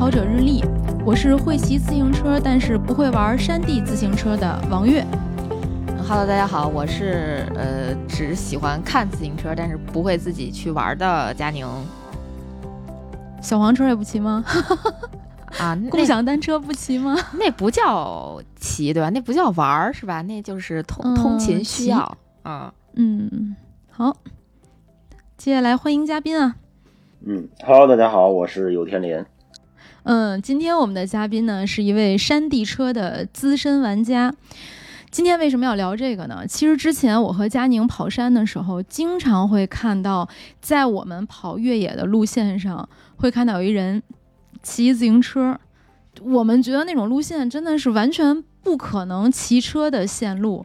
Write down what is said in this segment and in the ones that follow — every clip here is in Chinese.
跑者日历，我是会骑自行车但是不会玩山地自行车的王悦。Hello，大家好，我是呃只喜欢看自行车，但是不会自己去玩的佳宁小黄车也不骑吗？啊。共享单车不骑吗？那不叫骑对吧？那不叫玩儿是吧？那就是通通嗯勤需要啊。嗯，好，接下来欢迎嘉宾啊。嗯，Hello，大家好，我是有天林。嗯，今天我们的嘉宾呢是一位山地车的资深玩家。今天为什么要聊这个呢？其实之前我和佳宁跑山的时候，经常会看到，在我们跑越野的路线上，会看到有一人骑自行车。我们觉得那种路线真的是完全不可能骑车的线路。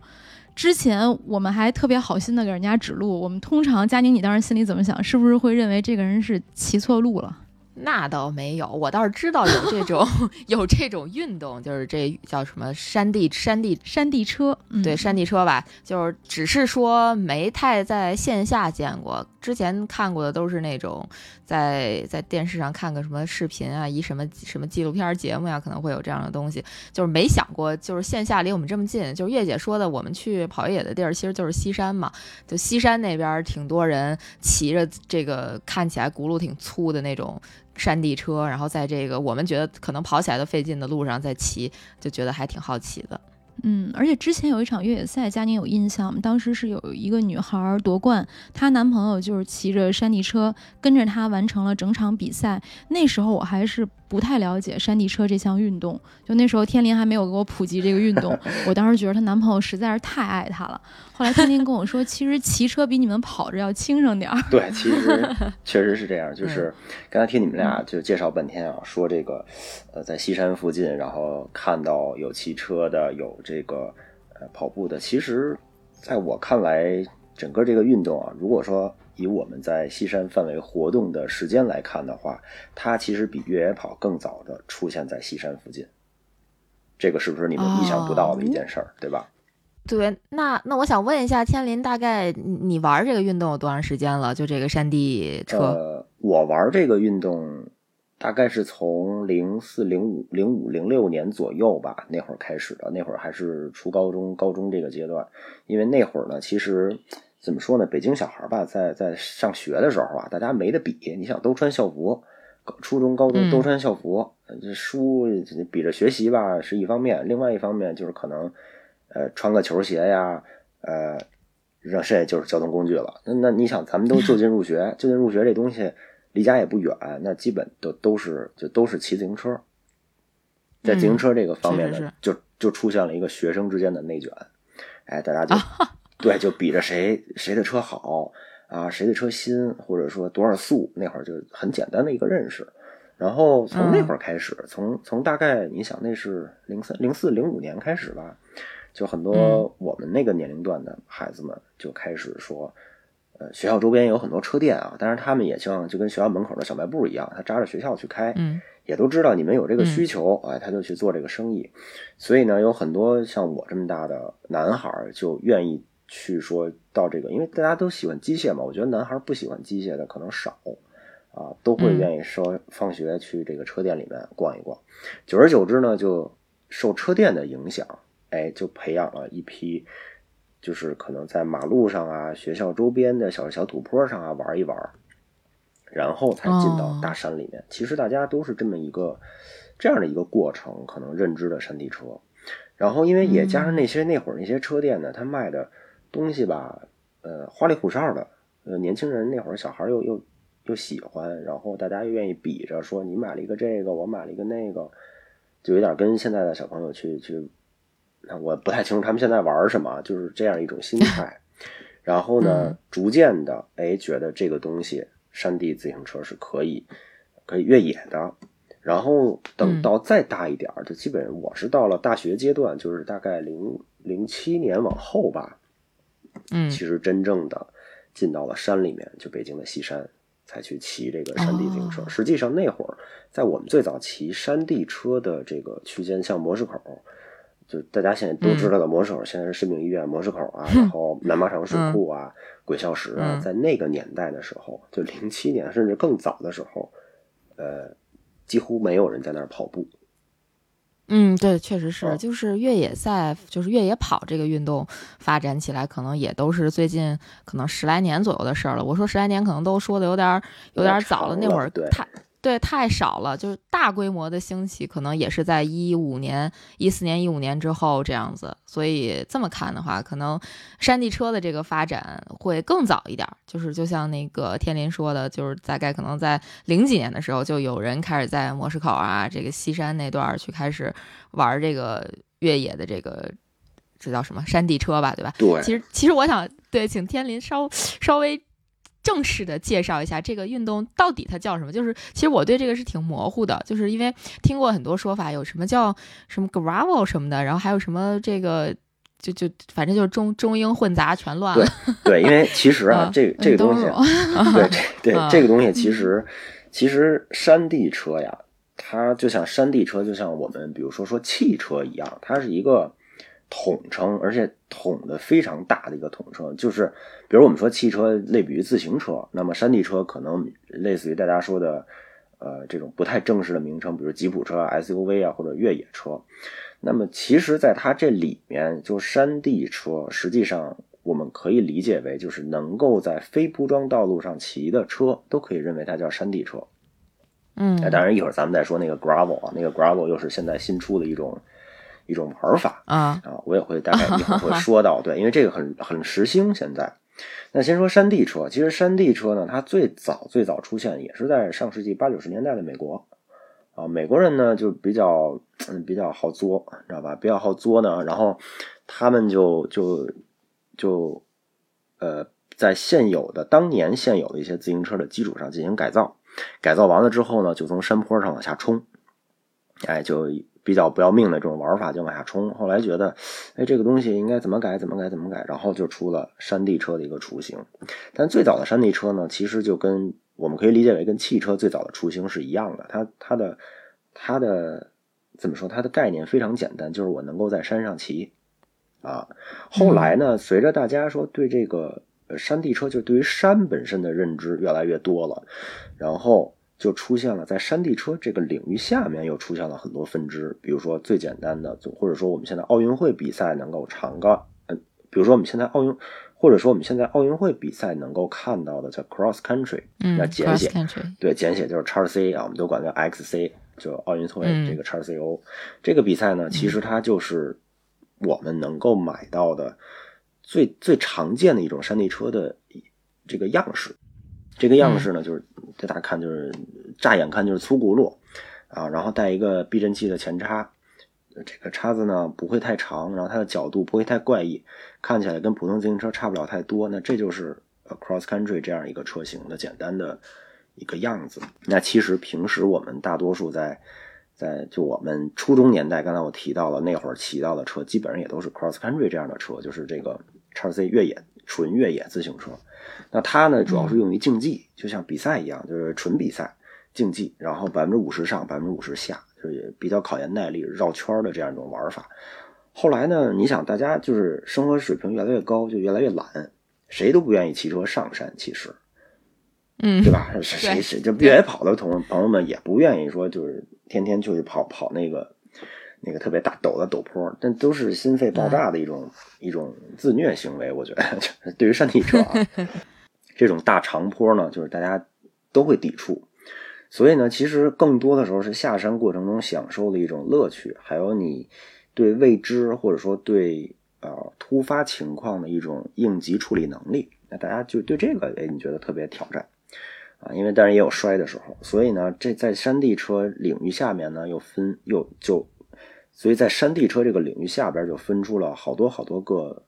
之前我们还特别好心的给人家指路，我们通常佳宁，你当时心里怎么想？是不是会认为这个人是骑错路了？那倒没有，我倒是知道有这种 有这种运动，就是这叫什么山地山地山地车，嗯、对山地车吧，就是只是说没太在线下见过，之前看过的都是那种在在电视上看个什么视频啊，一什么什么纪录片节目呀，可能会有这样的东西，就是没想过就是线下离我们这么近，就是月姐说的，我们去跑越野的地儿其实就是西山嘛，就西山那边挺多人骑着这个看起来轱辘挺粗的那种。山地车，然后在这个我们觉得可能跑起来都费劲的路上再骑，就觉得还挺好奇的。嗯，而且之前有一场越野赛，佳宁有印象，当时是有一个女孩夺冠，她男朋友就是骑着山地车跟着她完成了整场比赛。那时候我还是不太了解山地车这项运动，就那时候天林还没有给我普及这个运动，我当时觉得她男朋友实在是太爱她了。后来天天跟我说，其实骑车比你们跑着要轻省点儿。对，其实 确实是这样。就是刚才听你们俩就介绍半天啊，说这个呃，在西山附近，然后看到有骑车的，有这个呃跑步的。其实，在我看来，整个这个运动啊，如果说以我们在西山范围活动的时间来看的话，它其实比越野跑更早的出现在西山附近。这个是不是你们意想不到的一件事儿，对吧？对，那那我想问一下天林，大概你你玩这个运动有多长时间了？就这个山地车？呃，我玩这个运动大概是从零四、零五、零五、零六年左右吧，那会儿开始的。那会儿还是初高中、高中这个阶段，因为那会儿呢，其实怎么说呢，北京小孩吧，在在上学的时候啊，大家没得比，你想都穿校服，初中、高中都穿校服，这书比着学习吧是一方面，另外一方面就是可能。呃，穿个球鞋呀，呃，这这就是交通工具了。那那你想，咱们都就近入学，就近入学这东西离家也不远，那基本都都是就都是骑自行车。在自行车这个方面呢，嗯、就就出现了一个学生之间的内卷。哎，大家就、啊、对，就比着谁谁的车好啊，谁的车新，或者说多少速，那会儿就很简单的一个认识。然后从那会儿开始，嗯、从从大概你想那是零三零四零五年开始吧。就很多我们那个年龄段的孩子们就开始说，呃，学校周边有很多车店啊，但是他们也像就跟学校门口的小卖部一样，他扎着学校去开，嗯，也都知道你们有这个需求，哎，他就去做这个生意。所以呢，有很多像我这么大的男孩就愿意去说到这个，因为大家都喜欢机械嘛，我觉得男孩不喜欢机械的可能少啊，都会愿意说放学去这个车店里面逛一逛。久而久之呢，就受车店的影响。哎，就培养了一批，就是可能在马路上啊、学校周边的小小土坡上啊玩一玩，然后才进到大山里面。哦、其实大家都是这么一个这样的一个过程，可能认知的山地车。然后因为也加上那些、嗯、那会儿那些车店呢，他卖的东西吧，呃，花里胡哨的，呃，年轻人那会儿小孩又又又喜欢，然后大家又愿意比着说你买了一个这个，我买了一个那个，就有点跟现在的小朋友去去。我不太清楚他们现在玩什么，就是这样一种心态。然后呢，嗯逐渐的，哎，觉得这个东西山地自行车是可以可以越野的。然后等嗯到再大一点儿，就基本我是到了大学阶段，就是大概零零七年往后吧，嗯其实真正的进到了山里面，就北京的西山，才去骑这个山地自行车。哦实际上那会儿，在我们最早骑山地车的这个区间，像模式口，就大家现在都知道的模式口，现在是市民医院模式口啊，然后南马场水库啊、鬼笑石啊，嗯在那个年代的时候，就零七年甚至更早的时候，呃，几乎没有人在那儿跑步。嗯，对，确实是，哦就是越野赛，就是越野跑这个运动发展起来，可能也都是最近可能十来年左右的事儿了。我说十来年，可能都说的有点儿有点儿早了，那会儿对太对太少了，就是大规模的兴起，可能也是在一五年、一四年、一五年之后这样子。所以这么看的话，可能山地车的这个发展会更早一点儿。就是就像那个天林说的，就是大概可能在零几年的时候，就有人开始在模式口啊，这个西山那段儿去开始玩这个越野的这个。这叫什么山地车吧，对吧？对，其实，其实我想对，请天林稍稍微正式的介绍一下这个运动到底它叫什么。就是其实我对这个是挺模糊的，就是因为听过很多说法，有什么叫什么 gravel 什么的，然后还有什么这个就就反正就是中中英混杂全乱了。对，因为其实啊啊，这这个东西对这对啊这个东西，其实其实山地车呀，它就像山地车，就像我们比如说说汽车一样，它是一个统称，而且统的非常大的一个统称。就是比如我们说汽车类比于自行车，那么山地车可能类似于大家说的呃这种不太正式的名称，比如吉普车啊、SUV 啊或者越野车。那么其实，在它这里面，就山地车，实际上我们可以理解为就是能够在非铺装道路上骑的车，都可以认为它叫山地车。嗯哎，当然一会儿咱们再说那个 gravel 啊，那个 gravel 又是现在新出的一种一种玩法啊，啊，我也会大概一会儿会说到，对，因为这个很很时兴现在。那先说山地车，其实山地车呢，它最早最早出现也是在上世纪八九十年代的美国啊，美国人呢就比较嗯比较好作，知道吧？比较好作呢，然后他们就就就呃在现有的当年现有的一些自行车的基础上进行改造，改造完了之后呢，就从山坡上往下冲，哎，就比较不要命的这种玩法就往下冲。后来觉得，哎，这个东西应该怎么改怎么改怎么改，然后就出了山地车的一个雏形。但最早的山地车呢，其实就跟我们可以理解为跟汽车最早的雏形是一样的，它它的它的怎么说？它的概念非常简单，就是我能够在山上骑啊。后来呢，随着大家说对这个呃山地车，就对于山本身的认知越来越多了，然后就出现了在山地车这个领域下面又出现了很多分支，比如说最简单的，就或者说我们现在奥运会比赛能够常干，嗯，比如说我们现在奥运，或者说我们现在奥运会比赛能够看到的叫 cross country，嗯那简写对，简写就是叉 C 啊，我们都管叫 XC，就奥运会嗯这个叉 CO、这个比赛呢，其实它就是我们能够买到的最最常见的一种山地车的这个样式。这个样式呢，就是这大家看就是乍眼看就是粗轱辘啊，然后带一个避震器的前叉，这个叉子呢不会太长，然后它的角度不会太怪异，看起来跟普通自行车差不了太多。那这就是 cross country 这样一个车型的简单的一个样子。那其实平时我们大多数在在就我们初中年代，刚才我提到了那会儿骑到的车，基本上也都是 cross country 这样的车，就是这个叉 C 越野纯越野自行车。那它呢，主要是用于竞技，就像比赛一样，就是纯比赛竞技，然后百分之五十上，百分之五十下，就是比较考验耐力、绕圈的这样一种玩法。后来呢，你想大家就是生活水平越来越高，就越来越懒，谁都不愿意骑车上山，其实。嗯，对吧？谁谁谁就越野跑的同朋友们也不愿意说，就是天天就去跑跑那个那个特别大陡的陡坡，但都是心肺爆炸的一种、一种自虐行为。我觉得，就是对于山地车啊，这种大长坡呢，就是大家都会抵触。所以呢，其实更多的时候是下山过程中享受的一种乐趣，还有你对未知或者说对呃突发情况的一种应急处理能力。那大家就对这个，哎，你觉得特别挑战。啊，因为当然也有摔的时候，所以呢，这在山地车领域下面呢，又分又就，所以在山地车这个领域下边就分出了好多好多个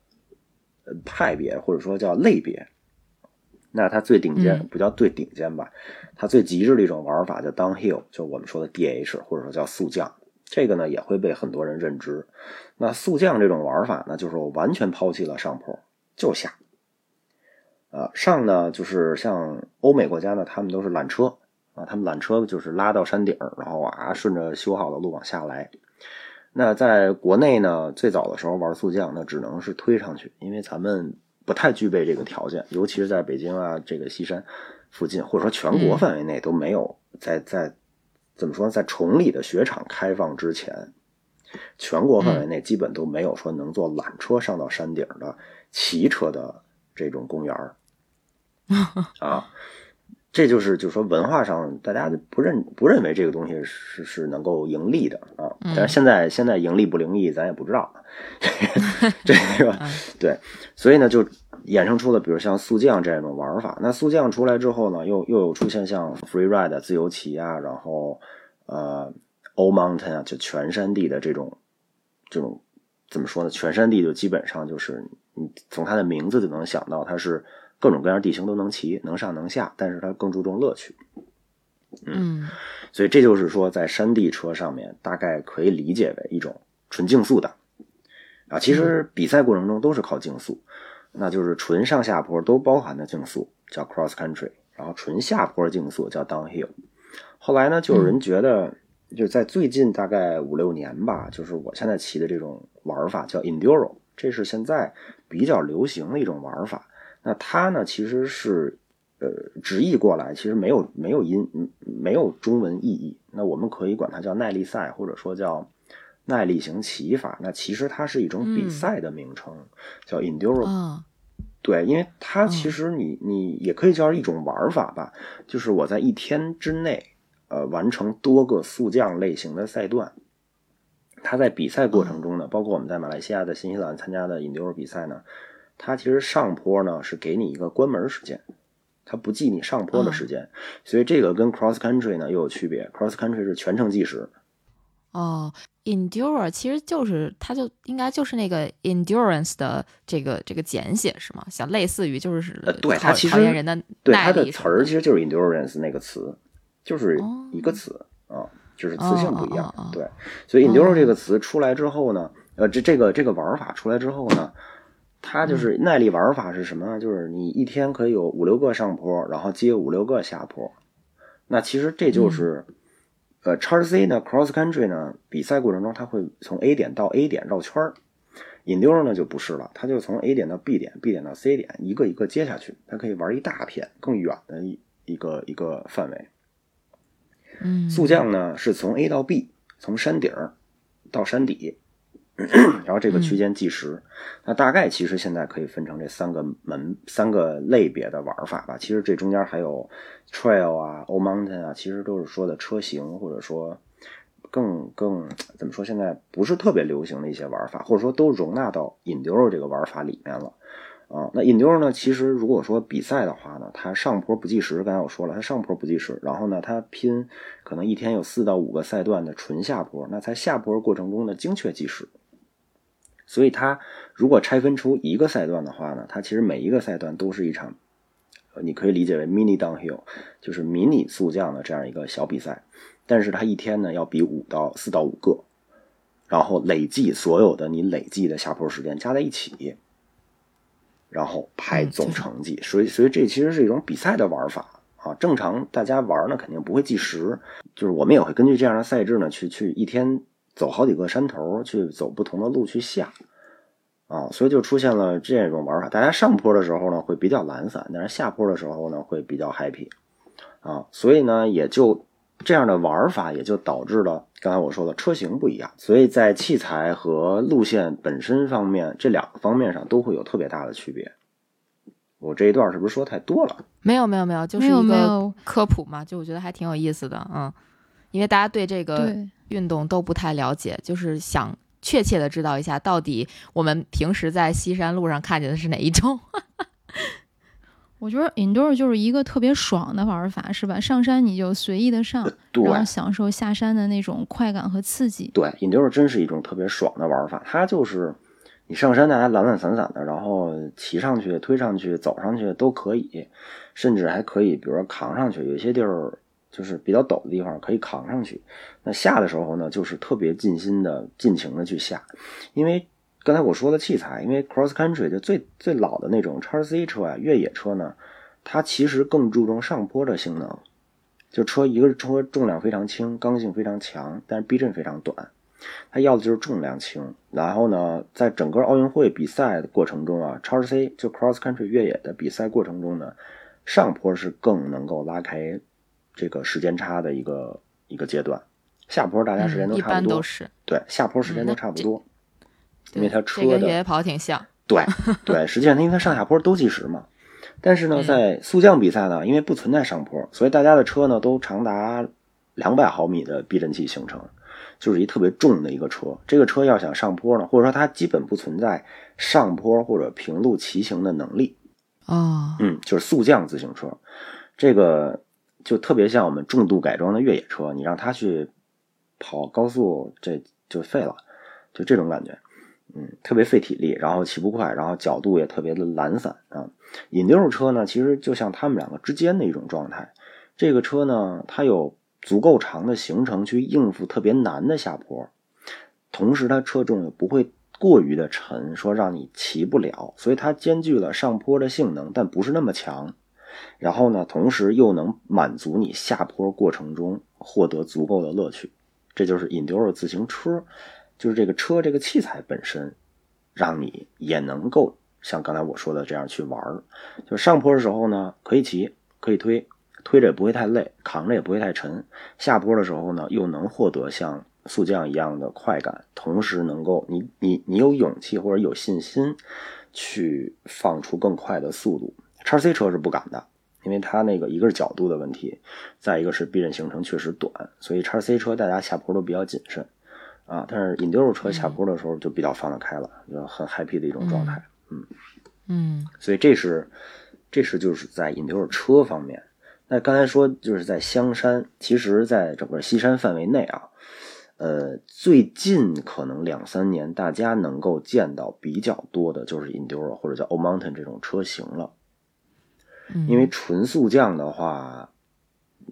呃派别或者说叫类别。那它最顶尖嗯不叫最顶尖吧，它最极致的一种玩法叫 downhill，就我们说的 DH 或者说叫速降。这个呢也会被很多人认知。那速降这种玩法呢，就是我完全抛弃了上坡，就下。啊，上呢就是像欧美国家呢，他们都是缆车啊，他们缆车就是拉到山顶，然后啊顺着修好的路往下来。那在国内呢，最早的时候玩速降，那只能是推上去，因为咱们不太具备这个条件，尤其是在北京啊这个西山附近，或者说全国嗯范围内都没有在在怎么说，在崇礼的雪场开放之前，全国范围内基本都没有说能坐缆车上到山顶的骑车的这种公园儿 啊。这就是就是说文化上大家不认不认为这个东西是是能够盈利的啊，嗯但是现在现在盈利不盈利咱也不知道，这是吧？嗯对，所以呢就衍生出了比如像速降这种玩法。那速降出来之后呢，又又有出现像 free ride 自由骑啊，然后呃 all mountain 啊，就全山地的这种这种怎么说呢？全山地就基本上就是你从它的名字就能想到，它是各种各样地形都能骑，能上能下，但是它更注重乐趣。嗯所以这就是说，在山地车上面，大概可以理解为一种纯竞速的啊。其实比赛过程中都是靠竞速，那就是纯上下坡都包含的竞速，叫 cross country，然后纯下坡竞速叫 downhill。后来呢，就有人觉得，就在最近大概五六年吧，就是我现在骑的这种玩法叫 enduro，这是现在比较流行的一种玩法。那它呢，其实是呃直译过来，其实没有没有音嗯没有中文意义。那我们可以管它叫耐力赛，或者说叫耐力型骑法。那其实它是一种比嗯赛的名称，叫 enduro。啊对，因为它其实你你也可以叫一种玩法吧，就是我在一天之内，呃，完成多个速降类型的赛段。它在比赛过程中呢，包括我们在马来西亚的新西兰参加的 enduro 比赛呢，它其实上坡呢是给你一个关门时间，它不记你上坡的时间，所以这个跟 cross country 呢又有区别，cross country 是全程计时，哦，endure 其实就是它就应该就是那个 endurance 的这个这个简写是吗？像类似于就是呃对它其实考验人的对它的词儿其实就是 endurance 那个词，就是哦一个词啊、就是词性不一样。对，所以 enduro 哦这个词出来之后呢，呃，这这个这个玩法出来之后呢，它嗯就是耐力玩法是什么呢？就是你一天可以有五六个上坡，然后接五六个下坡。那其实这就是，嗯呃，叉 C 呢，cross country 呢，比赛过程中它会从 A 点到 A 点绕圈儿。enduro 呢就不是了，它就从 A 点到 B 点，B 点到 C 点，一个一个接下去，它可以玩一大片更远的一一个一个范围。嗯速降呢是从 A 到 B，从山顶儿到山底，然后这个区间计时。那大概其实现在可以分成这三个门、三个类别的玩法吧。其实这中间还有 trail 啊、all mountain 啊，其实都是说的车型，或者说更更怎么说？现在不是特别流行的一些玩法，或者说都容纳到 enduro 这个玩法里面了。啊，那 enduro 呢？其实如果说比赛的话呢，它上坡不计时，刚才我说了，它上坡不计时，然后呢，它拼可能一天有四到五个赛段的纯下坡，那在下坡过程中的，精确计时。所以它如果拆分出一个赛段的话呢，它其实每一个赛段都是一场，呃你可以理解为 mini downhill，就是迷你速降的这样一个小比赛。但是它一天呢要比五到四到五个，然后累计所有的你累计的下坡时间加在一起，然后排总成绩。所以，所以这其实是一种比赛的玩法啊。正常大家玩呢肯定不会计时，就是我们也会根据这样的赛制呢去去一天走好几个山头，去走不同的路去下。啊，所以就出现了这种玩法。大家上坡的时候呢会比较懒散，但是下坡的时候呢会比较 happy 啊，所以呢也就这样的玩法也就导致了刚才我说的车型不一样，所以在器材和路线本身方面这两个方面上都会有特别大的区别。我这一段是不是说太多了？没有没有没有，就是没有一个没有科普嘛，就我觉得还挺有意思的，嗯，因为大家对这个，运动都不太了解，就是想确切的知道一下，到底我们平时在西山路上看见的是哪一种。我觉得 enduro 就是一个特别爽的玩法，是吧？上山你就随意的上，对然后享受下山的那种快感和刺激。对，enduro 真是一种特别爽的玩法，它就是你上山大家懒懒散散的，然后骑上去、推上去、走上去都可以，甚至还可以，比如说扛上去，有些地儿就是比较陡的地方可以扛上去。那下的时候呢，就是特别尽心的、尽情的去下，因为刚才我说的器材，因为 cross country 就最最老的那种叉 C 车啊，越野车呢，它其实更注重上坡的性能。就车一个是车重量非常轻，刚性非常强，但是避震非常短。它要的就是重量轻。然后呢，在整个奥运会比赛的过程中啊，叉 C 就 cross country 越野的比赛过程中呢，上坡是更能够拉开这个时间差的一个一个阶段。下坡大家时间都差不多，般都是。对，下坡时间都差不多，因为它车的跑挺像。对 对，实际上因为它上下坡都计时嘛。但是呢，嗯在速降比赛呢，因为不存在上坡，所以大家的车呢都长达两百毫米的避震器行程，就是一特别重的一个车。这个车要想上坡呢，或者说它基本不存在上坡或者平路骑行的能力。哦，嗯，就是速降自行车，这个就特别像我们重度改装的越野车，你让它去跑高速，这就废了，就这种感觉。嗯，特别费体力，然后骑不快，然后角度也特别的懒散啊。引流车呢，其实就像他们两个之间的一种状态。这个车呢，它有足够长的行程去应付特别难的下坡，同时它车重也不会过于的沉，说让你骑不了，所以它兼具了上坡的性能，但不是那么强。然后呢，同时又能满足你下坡过程中获得足够的乐趣，这就是 Enduro 自行车，就是这个车这个器材本身，让你也能够像刚才我说的这样去玩儿。就上坡的时候呢，可以骑，可以推，推着也不会太累，扛着也不会太沉。下坡的时候呢，又能获得像速降一样的快感，同时能够你你你有勇气或者有信心去放出更快的速度。叉 C 车是不敢的，因为它那个一个是角度的问题，再一个是避震行程确实短，所以叉 C 车大家下坡都比较谨慎啊。但是 Enduro 车下坡的时候就比较放得开了，就很 happy 的一种状态。嗯所以这是这是就是在 Enduro 车方面。那刚才说就是在香山，其实在整个西山范围内啊，呃，最近可能两三年大家能够见到比较多的就是 Enduro 或者叫 All Mountain 这种车型了。嗯，因为纯速降的话，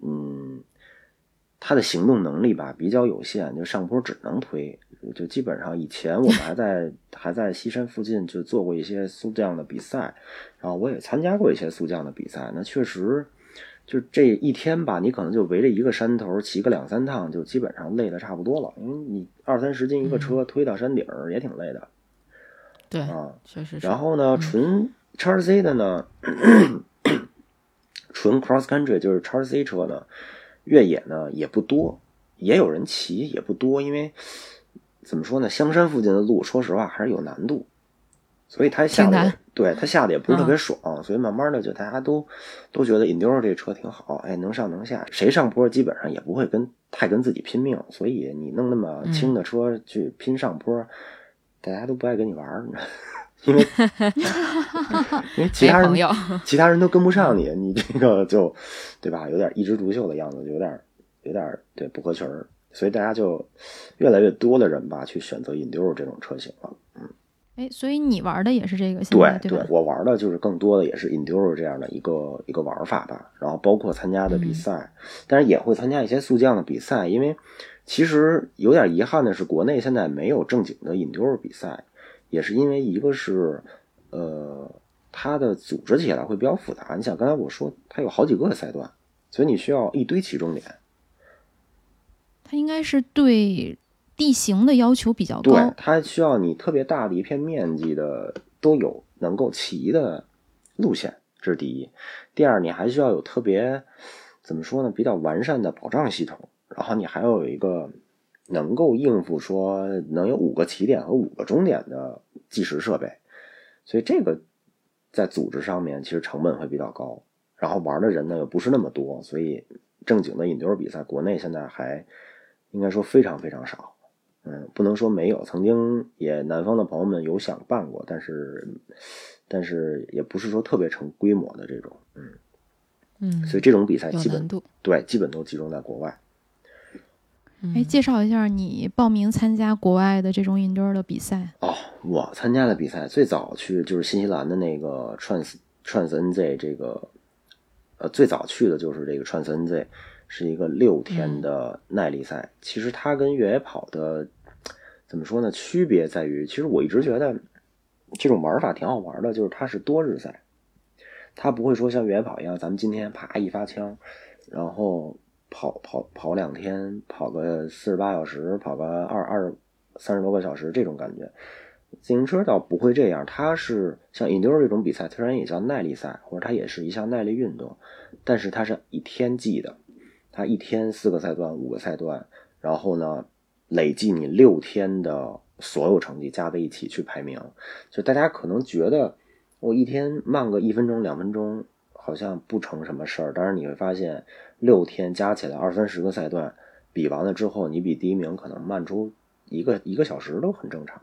嗯，它的行动能力吧比较有限，就上坡只能推，就基本上以前我们还在 还在西山附近就做过一些速降的比赛，然后我也参加过一些速降的比赛，那确实就这一天吧，你可能就围着一个山头骑个两三趟，就基本上累的差不多了，因为你二三十斤一个车推到山顶儿也挺累的对，啊。确实是。然后呢，纯叉 C 的呢，纯 cross country 就是叉 C 车呢，越野呢也不多，也有人骑，也不多，因为怎么说呢，香山附近的路，说实话还是有难度，所以它下的对它下的也不是特别爽，所以慢慢的就大家都都觉得 Enduro 这车挺好，哎，能上能下，谁上坡基本上也不会跟太跟自己拼命，所以你弄那么轻的车去拼上坡，大家都不爱跟你玩因为 因为其他人其他人都跟不上你，你这个就对吧？有点一枝独秀的样子，有点有点对不合群儿，所以大家就越来越多的人吧去选择 Enduro 这种车型了。嗯哎，所以你玩的也是这个，对对？我玩的就是更多的也是 Enduro 这样的一个一个玩法吧，然后包括参加的比赛，但是也会参加一些速降的比赛，因为其实有点遗憾的是，国内现在没有正经的 Enduro 比赛，也是因为一个是呃它的组织起来会比较复杂，你想刚才我说它有好几个赛段，所以你需要一堆起终点，它应该是对地形的要求比较对，，它需要你特别大的一片面积的都有能够骑的路线，这是第一。第二，你还需要有特别怎么说呢，比较完善的保障系统，然后你还要有一个能够应付说能有五个起点和五个终点的计时设备，所以这个在组织上面其实成本会比较高，然后玩的人呢又不是那么多，所以正经的引流比赛国内现在还应该说非常非常少。嗯，不能说没有，曾经也南方的朋友们有想办过，但是但是也不是说特别成规模的这种，嗯，嗯，所以这种比赛基本。对基本都集中在国外。哎，介绍一下你报名参加国外的这种 indoor 的比赛哦。我参加的比赛最早去就是新西兰的那个 Trans Trans NZ 这个，呃，最早去的就是这个 Trans NZ，是一个六天的耐力赛。其实它跟越野跑的怎么说呢？区别在于，其实我一直觉得这种玩法挺好玩的，就是它是多日赛，它不会说像越野跑一样，咱们今天啪一发枪，然后。跑跑跑两天，跑个四十八小时，跑个二二三十多个小时，这种感觉。自行车倒不会这样，它是像引牛这种比赛，虽然也叫耐力赛，或者它也是一项耐力运动，但是它是以天计的，它一天四个赛段，五个赛段，然后呢，累计你六天的所有成绩加在一起去排名。就大家可能觉得我一天慢个一分钟两分钟。好像不成什么事儿，但是你会发现，六天加起来二三十个赛段，比完了之后，你比第一名可能慢出一个一个小时都很正常，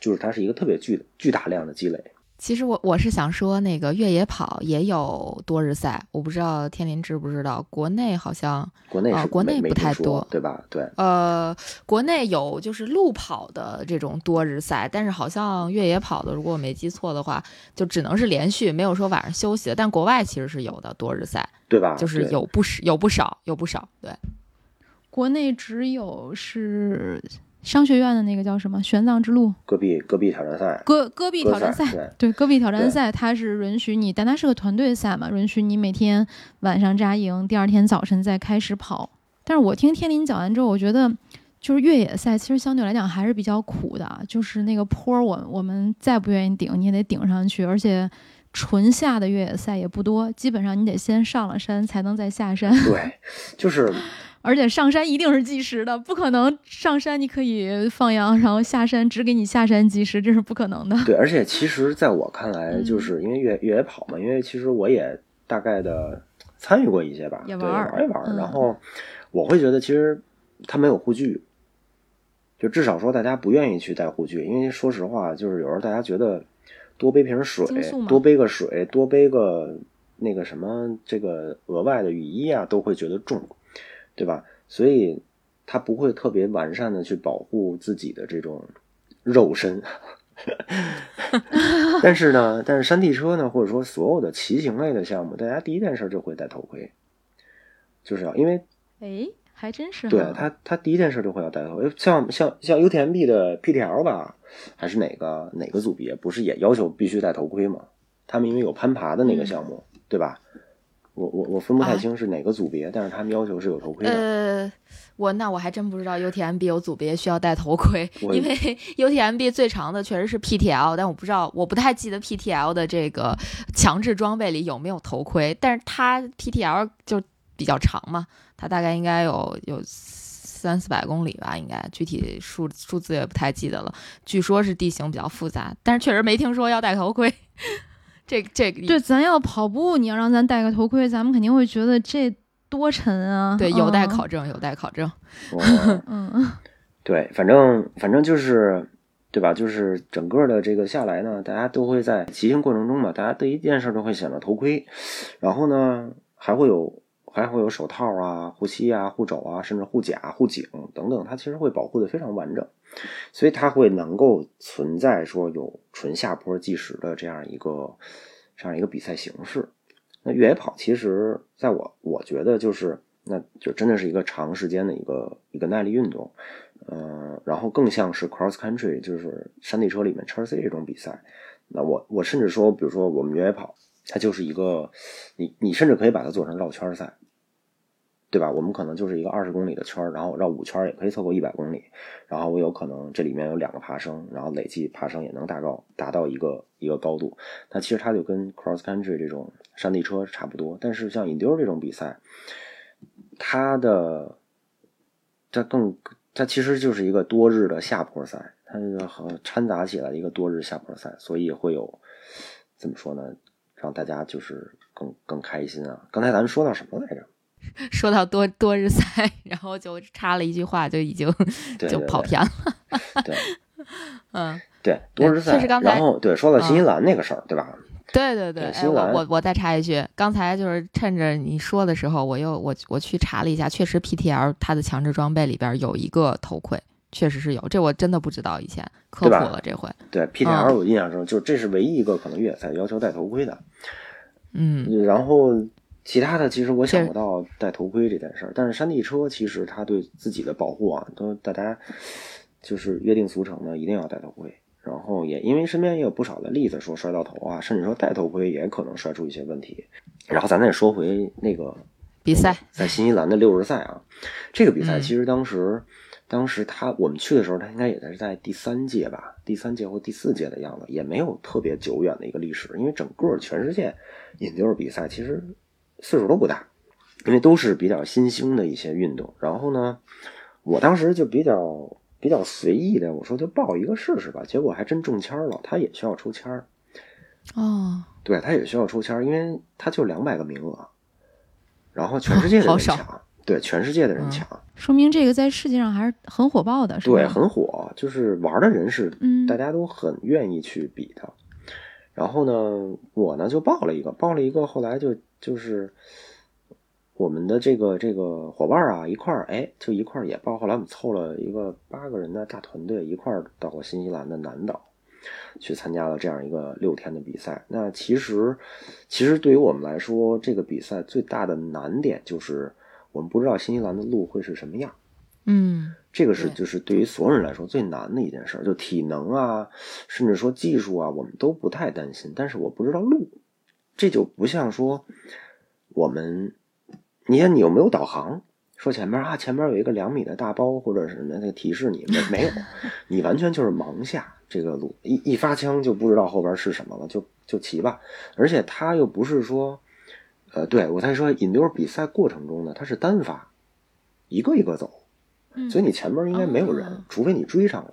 就是它是一个特别巨巨大量的积累。其实我我是想说，那个越野跑也有多日赛，我不知道天林知不知道。国内好像国内呃国内不太多，对吧？对。呃，国内有就是路跑的这种多日赛，但是好像越野跑的，如果我没记错的话，就只能是连续，没有说晚上休息的。但国外其实是有的多日赛，对吧？就是有不少，有不少，有不少。对，国内只有是。商学院的那个叫什么？玄奘之路，戈壁戈壁挑战赛，戈戈壁挑战赛，对，戈壁挑战赛，它是允许你，但它是个团队赛嘛，允许你每天晚上扎营，第二天早晨再开始跑。但是我听天林讲完之后，我觉得就是越野赛其实相对来讲还是比较苦的，就是那个坡，我我们再不愿意顶，你也得顶上去，而且纯下的越野赛也不多，基本上你得先上了山才能再下山。对，就是。而且上山一定是计时的，不可能上山你可以放羊，然后下山只给你下山计时，这是不可能的。对，而且其实在我看来，就是因为越越野跑嘛，因为其实我也大概的参与过一些吧，对，玩一玩。然后我会觉得，其实它没有护具，就至少说大家不愿意去带护具，因为说实话，就是有时候大家觉得多背瓶水，多背个水，多背个那个什么这个额外的雨衣啊，都会觉得重。对吧？所以他不会特别完善的去保护自己的这种肉身，但是呢，但是山地车呢，或者说所有的骑行类的项目，大家第一件事就会戴头盔，就是要因为哎，还真是对他，他第一件事就会要戴头盔。像像像 UTMB 的 PTL 吧，还是哪个哪个组别，不是也要求必须戴头盔吗？他们因为有攀爬的那个项目，对吧？我我我分不太清是哪个组别，但是他们要求是有头盔的。呃，我那我还真不知道 UTMB 有组别需要戴头盔，因为 UTMB 最长的确实是 PTL，但我不知道，我不太记得 PTL 的这个强制装备里有没有头盔。但是它 PTL 就比较长嘛，它大概应该有有三四百公里吧，应该具体数数字也不太记得了。据说是地形比较复杂，但是确实没听说要戴头盔。这这个对，咱要跑步，你要让咱戴个头盔，咱们肯定会觉得这多沉啊。对，有待考证，有待考证。嗯，对，反正反正就是，对吧？就是整个的这个下来呢，大家都会在骑行过程中嘛，大家第一件事都会想到头盔，然后呢，还会有还会有手套啊、护膝啊、护肘啊，甚至护甲、护颈等等，它其实会保护的非常完整。所以它会能够存在说有纯下坡计时的这样一个这样一个比赛形式。那越野跑其实在我我觉得就是那就真的是一个长时间的一个一个耐力运动，嗯，然后更像是 cross country，就是山地车里面 x C 这种比赛。那我我甚至说，比如说我们越野跑，它就是一个你你甚至可以把它做成绕圈赛。对吧？我们可能就是一个二十公里的圈，然后绕五圈也可以凑够一百公里。然后我有可能这里面有两个爬升，然后累计爬升也能达到达到一个一个高度。那其实它就跟 cross country 这种山地车差不多。但是像 enduro 这种比赛，它的它更它其实就是一个多日的下坡赛，它和掺杂起来一个多日下坡赛，所以会有怎么说呢？让大家就是更更开心啊！刚才咱们说到什么来着？说到多多日赛，然后就插了一句话，就已经就跑偏了。对，嗯，对，多日赛。然后对，说到新西兰那个事儿，对吧？对对对，新兰我我我再插一句，刚才就是趁着你说的时候，我又我我去查了一下，确实 PTL 它的强制装备里边有一个头盔，确实是有，这我真的不知道，以前科普了这回。对 PTL 我印象中，就这是唯一一个可能越野赛要求戴头盔的。嗯然后其他的其实我想不到戴头盔这件事儿，但是山地车其实它对自己的保护啊，都大家就是约定俗成的一定要戴头盔。然后也因为身边也有不少的例子说摔到头啊，甚至说戴头盔也可能摔出一些问题。然后咱再说回那个比赛在新西兰的六日赛啊，这个比赛嗯其实当时，当时他我们去的时候，他应该也是在第三届吧，第三届或第四届的样子，也没有特别久远的一个历史，因为整个全世界引流比赛其实岁数都不大，因为都是比较新兴的一些运动。然后呢，我当时就比较比较随意的，我说就报一个试试吧，结果还真中签了，他也需要抽签儿。哦，对，他也需要抽签儿，因为他就两百个名额，然后 全世界的人抢，对，全世界的人嗯抢，说明这个在世界上还是很火爆的，是吧？对，很火，就是玩的人是嗯大家都很愿意去比的。然后呢，我呢就报了一个，报了一个，后来就就是我们的这个这个伙伴啊一块儿，哎，就一块儿也报。后来我们凑了一个八个人的大团队，一块儿到了新西兰的南岛。去参加了这样一个六天的比赛。那其实，其实对于我们来说，这个比赛最大的难点就是我们不知道新西兰的路会是什么样。嗯这个是就是对于所有人来说最难的一件事儿，就体能啊，甚至说技术啊，我们都不太担心。但是我不知道路，这就不像说我们，你看你有没有导航？说前面啊，前面有一个两米的大包或者是什么那个提示你，没没有，你完全就是盲下这个路，一一发枪就不知道后边是什么了，就就骑吧。而且他又不是说，呃，对我才说引流比赛过程中呢，他是单发，一个一个走，嗯所以你前面应该没有人，哦除非你追上了。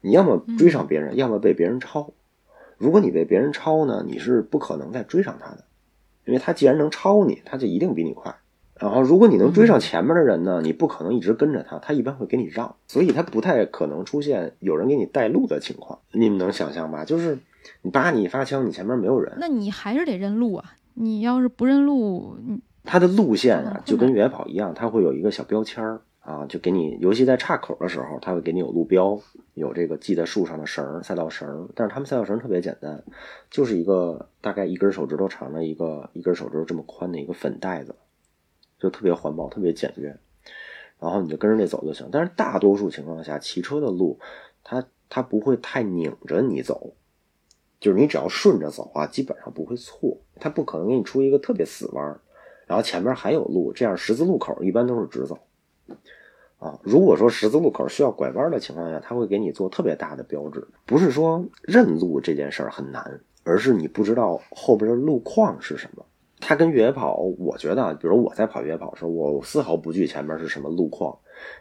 你要么追上别人，要么被别人超。如果你被别人超呢，你是不可能再追上他的，因为他既然能超你，他就一定比你快。然后，如果你能追上前面的人呢，你不可能一直跟着他，他一般会给你让，所以他不太可能出现有人给你带路的情况。你们能想象吧？就是你叭你一发枪，你前面没有人，那你还是得认路啊！你要是不认路，你它的路线啊，就跟越野跑一样，他会有一个小标签儿啊，就给你，尤其在岔口的时候，它会给你有路标，有这个系在树上的绳儿、赛道绳儿。但是他们赛道绳特别简单，就是一个大概一根手指头长的一个一根手指头这么宽的一个粉带子，就特别环保、特别简约。然后你就跟着那走就行。但是大多数情况下，骑车的路，它它不会太拧着你走，就是你只要顺着走啊，基本上不会错。它不可能给你出一个特别死弯儿。然后前面还有路，这样十字路口一般都是直走。啊，如果说十字路口需要拐弯的情况下，他会给你做特别大的标志。不是说认路这件事儿很难，而是你不知道后边的路况是什么。它跟越野跑，我觉得啊，比如我在跑越野跑的时候，我丝毫不惧前面是什么路况，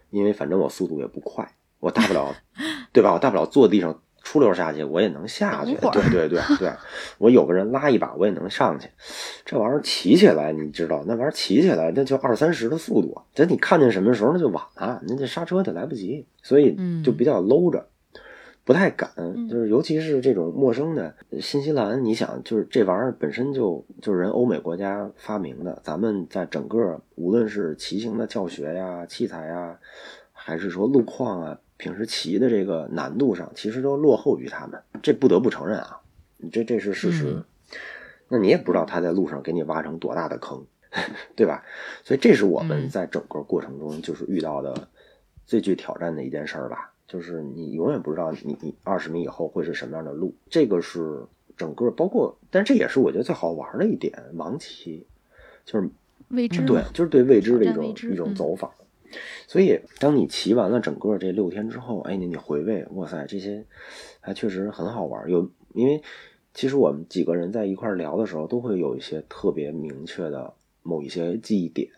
因为反正我速度也不快，我大不了，对吧？我大不了坐地上出溜下去，我也能下去。对对对 对，我有个人拉一把，我也能上去。这玩意儿骑起来，你知道，那玩意儿骑起来那就二三十的速度啊，等你看见什么时候那就晚了，那这刹车就来不及，所以就比较搂着，不太敢。就是尤其是这种陌生的新西兰，你想，就是这玩意儿本身就就是人欧美国家发明的，咱们在整个无论是骑行的教学呀、器材呀，还是说路况啊，平时骑的这个难度上，其实都落后于他们，这不得不承认啊，这这是事实。嗯那你也不知道他在路上给你挖成多大的坑，对吧？所以这是我们嗯在整个过程中就是遇到的最具挑战的一件事儿吧，就是你永远不知道你你二十米以后会是什么样的路，这个是整个包括，但这也是我觉得最好玩的一点，盲骑就是未知对，就是对未知的一种一种走法。所以，当你骑完了整个这六天之后，哎，你你回味，哇塞，这些还确实很好玩。有，因为其实我们几个人在一块聊的时候，都会有一些特别明确的某一些记忆点，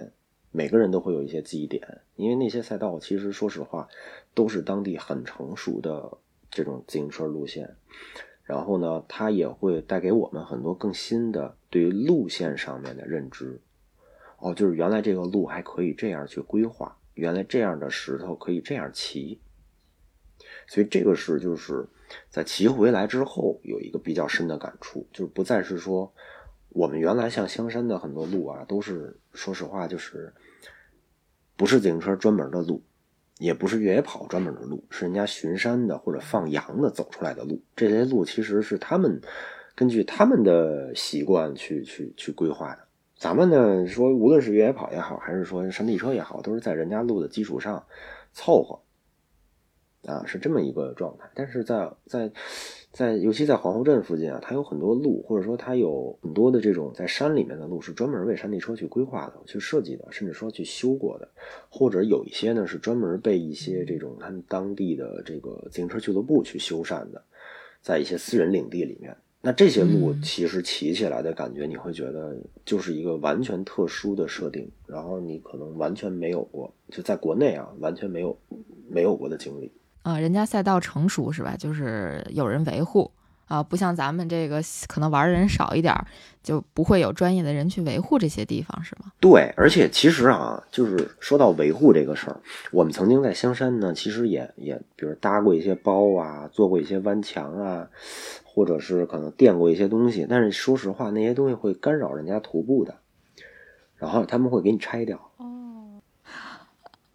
每个人都会有一些记忆点，因为那些赛道其实说实话都是当地很成熟的这种自行车路线。然后呢，它也会带给我们很多更新的对于路线上面的认知。哦，就是原来这个路还可以这样去规划，原来这样的石头可以这样骑。所以这个是就是在骑回来之后有一个比较深的感触，就是不再是说我们原来像香山的很多路啊，都是说实话就是不是自行车专门的路，也不是越野跑专门的路，是人家巡山的或者放羊的走出来的路。这些路其实是他们根据他们的习惯去去去规划的。咱们呢说，无论是越野跑也好，还是说山地车也好，都是在人家路的基础上凑合。啊，是这么一个状态，但是在在在，尤其在皇后镇附近啊，它有很多路，或者说它有很多的这种在山里面的路，是专门为山地车去规划的、去设计的，甚至说去修过的，或者有一些呢是专门被一些这种他们当地的这个自行车俱乐部去修缮的，在一些私人领地里面，那这些路其实骑起来的感觉，你会觉得就是一个完全特殊的设定，然后你可能完全没有过，就在国内啊，完全没有没有过的经历。啊，人家赛道成熟是吧？就是有人维护啊，不像咱们这个可能玩的人少一点，就不会有专业的人去维护这些地方，是吗？对，而且其实啊，就是说到维护这个事儿，我们曾经在香山呢，其实也也，比如搭过一些包啊，做过一些弯墙啊，或者是可能垫过一些东西，但是说实话，那些东西会干扰人家徒步的，然后他们会给你拆掉。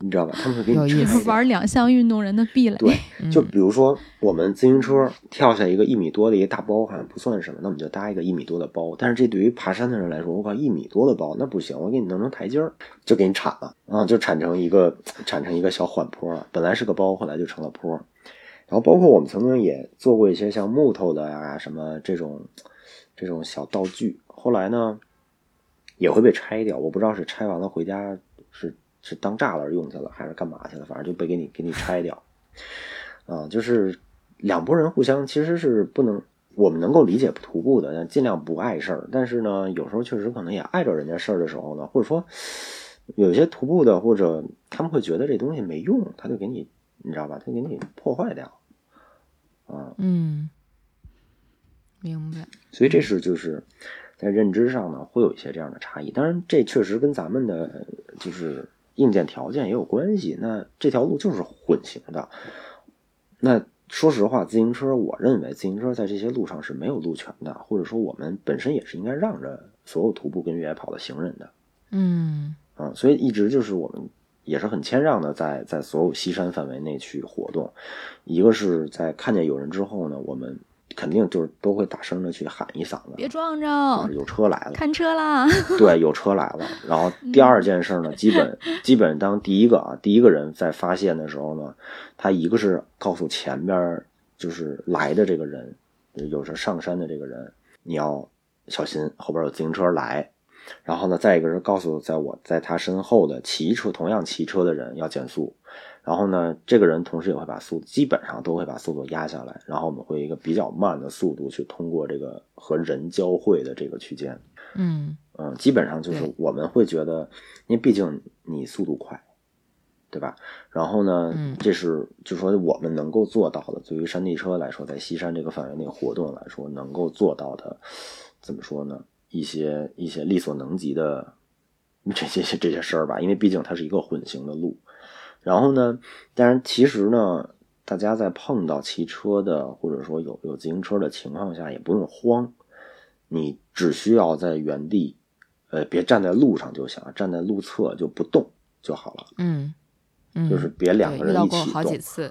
你知道吧？他们会给你玩两项运动人的壁垒。对，就比如说我们自行车跳下一个一米多的一个大包，好像不算什么，那我们就搭一个一米多的包。但是这对于爬山的人来说，我靠，一米多的包那不行，我给你弄成台阶儿，就给你铲了啊，就铲成一个 铲成一个小缓坡了。本来是个包，后来就成了坡。然后包括我们曾经也做过一些像木头的呀什么这种这种小道具，后来呢也会被拆掉。我不知道是拆完了回家是。当栅栏用去了，还是干嘛去了？反正就被给你给你拆掉，啊，就是两拨人互相其实是不能，我们能够理解徒步的，尽量不碍事儿。但是呢，有时候确实可能也碍着人家事儿的时候呢，或者说有些徒步的或者他们会觉得这东西没用，他就给你，你知道吧？他给你破坏掉，啊，嗯，明白。所以这是就是在认知上呢，会有一些这样的差异。当然，这确实跟咱们的就是。硬件条件也有关系，那这条路就是混行的。那说实话，自行车，我认为自行车在这些路上是没有路权的，或者说我们本身也是应该让着所有徒步跟越野跑的行人的。嗯，啊，所以一直就是我们也是很谦让的，在在所有西山范围内去活动。一个是在看见有人之后呢，我们。肯定就是都会大声的去喊一嗓子，别撞着，有车来了，看车啦。对，有车来了。然后第二件事呢，基本基本当第一个啊，第一个人在发现的时候呢，他一个是告诉前边就是来的这个人，有着上山的这个人，你要小心，后边有自行车来。然后呢，再一个是告诉在我在他身后的骑车同样骑车的人要减速。然后呢，这个人同时也会把速度，基本上都会把速度压下来。然后我们会一个比较慢的速度去通过这个和人交汇的这个区间。嗯嗯，基本上就是我们会觉得，因为毕竟你速度快，对吧？然后呢，这是就说我们能够做到的，对于山地车来说，在西山这个范围内活动来说，能够做到的，怎么说呢？一些一些力所能及的 这些这些事儿吧。因为毕竟它是一个混行的路。然后呢？但是其实呢，大家在碰到骑车的或者说有有自行车的情况下，也不用慌，你只需要在原地，呃，别站在路上就行，站在路侧就不动就好了。嗯，就是别两个人一起动。好几次。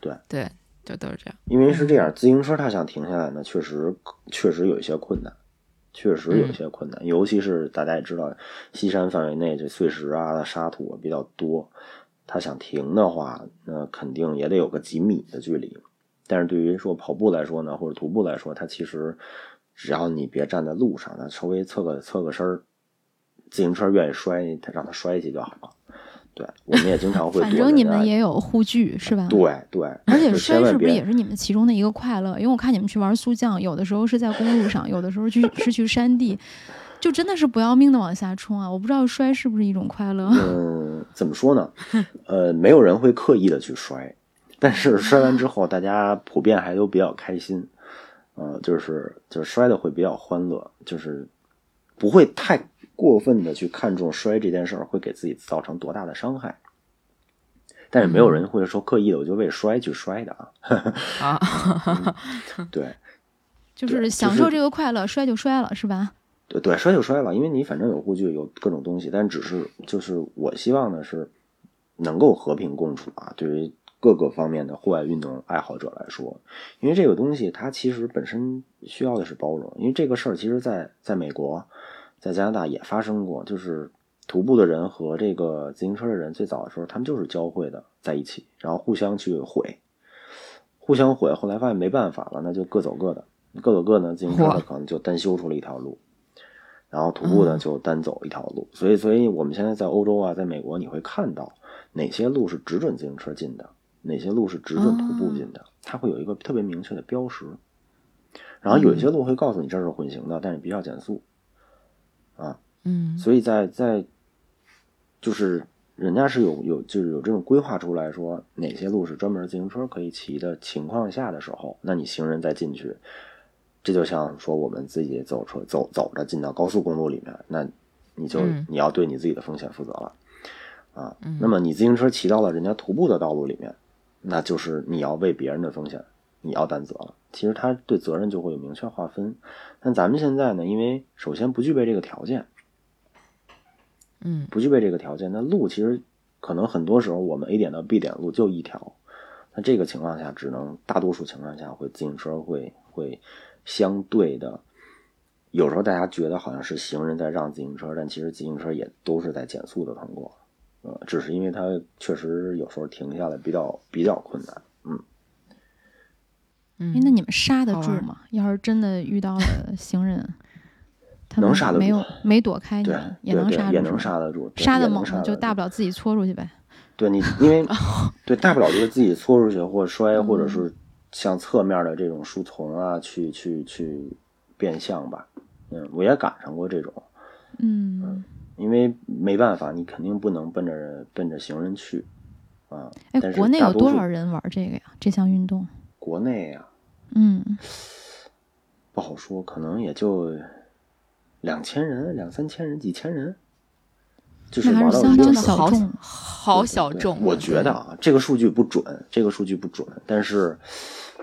对对，就都是这样。因为是这样，自行车它想停下来呢，确实确实有一些困难，确实有一些困难，尤其是大家也知道，西山范围内这碎石啊、沙土啊比较多。他想停的话，那肯定也得有个几米的距离。但是对于说跑步来说呢，或者徒步来说，它其实只要你别站在路上，那稍微侧个侧个身儿，自行车愿意摔，他让他摔去就好了。对，我们也经常会。反正你们也有护具是吧？对对。而且摔是不是也是你们其中的一个快乐？因为我看你们去玩速降，有的时候是在公路上，有的时候去是去山地。就真的是不要命的往下冲啊！我不知道摔是不是一种快乐。嗯，怎么说呢？呃，没有人会刻意的去摔，但是摔完之后，大家普遍还都比较开心。呃，就是就是摔的会比较欢乐，就是不会太过分的去看重摔这件事儿会给自己造成多大的伤害。但是没有人会说刻意的我就为摔去摔的啊。啊，对 就是享受这个快乐，摔就摔了，是吧？对对，摔就摔了，因为你反正有护具，有各种东西，但只是就是我希望的是能够和平共处啊。对于各个方面的户外运动爱好者来说，因为这个东西它其实本身需要的是包容，因为这个事儿其实在在美国、在加拿大也发生过，就是徒步的人和这个自行车的人最早的时候他们就是交汇的在一起，然后互相去毁，互相毁，后来发现没办法了，那就各走各的，各走各的，自行车的可能就单修出了一条路。然后徒步呢嗯。就单走一条路，所以所以我们现在在欧洲啊，在美国你会看到哪些路是只准自行车进的，哪些路是只准徒步进的，它会有一个特别明确的标识。然后有一些路会告诉你这是混行的，但是必须要减速。啊。嗯。所以在在就是人家是有有就是有这种规划出来说哪些路是专门自行车可以骑的情况下的时候，那你行人再进去，这就像说我们自己走出走走着进到高速公路里面，那你就、嗯你要对你自己的风险负责了啊。嗯那么你自行车骑到了人家徒步的道路里面，那就是你要为别人的风险你要担责了。其实他对责任就会有明确划分，但咱们现在呢，因为首先不具备这个条件。嗯不具备这个条件，那路其实可能很多时候我们 A 点到 B 点路就一条，那这个情况下只能大多数情况下会自行车会会相对的，有时候大家觉得好像是行人在让自行车，但其实自行车也都是在减速的通过，呃，只是因为它确实有时候停下来比较比较困难，嗯，嗯。哎，那你们刹得住吗？要是真的遇到了行人，他能刹得住。没有没躲开你对，也能刹住，也能刹得住，刹得猛就大不了自己搓出去呗。对你，因为 对大不了就是自己搓出去或者摔，嗯。或者是向侧面的这种树丛啊，去去去变相吧。嗯，我也赶上过这种，嗯，因为没办法，你肯定不能奔着奔着行人去啊。哎但，是国内有多少人玩这个呀？这项运动？国内呀、嗯，不好说，可能也就两千人、两三千人、几千人，就是玩到是相当的这个程度小众。好小众。我觉得啊，这个数据不准，这个数据不准，但是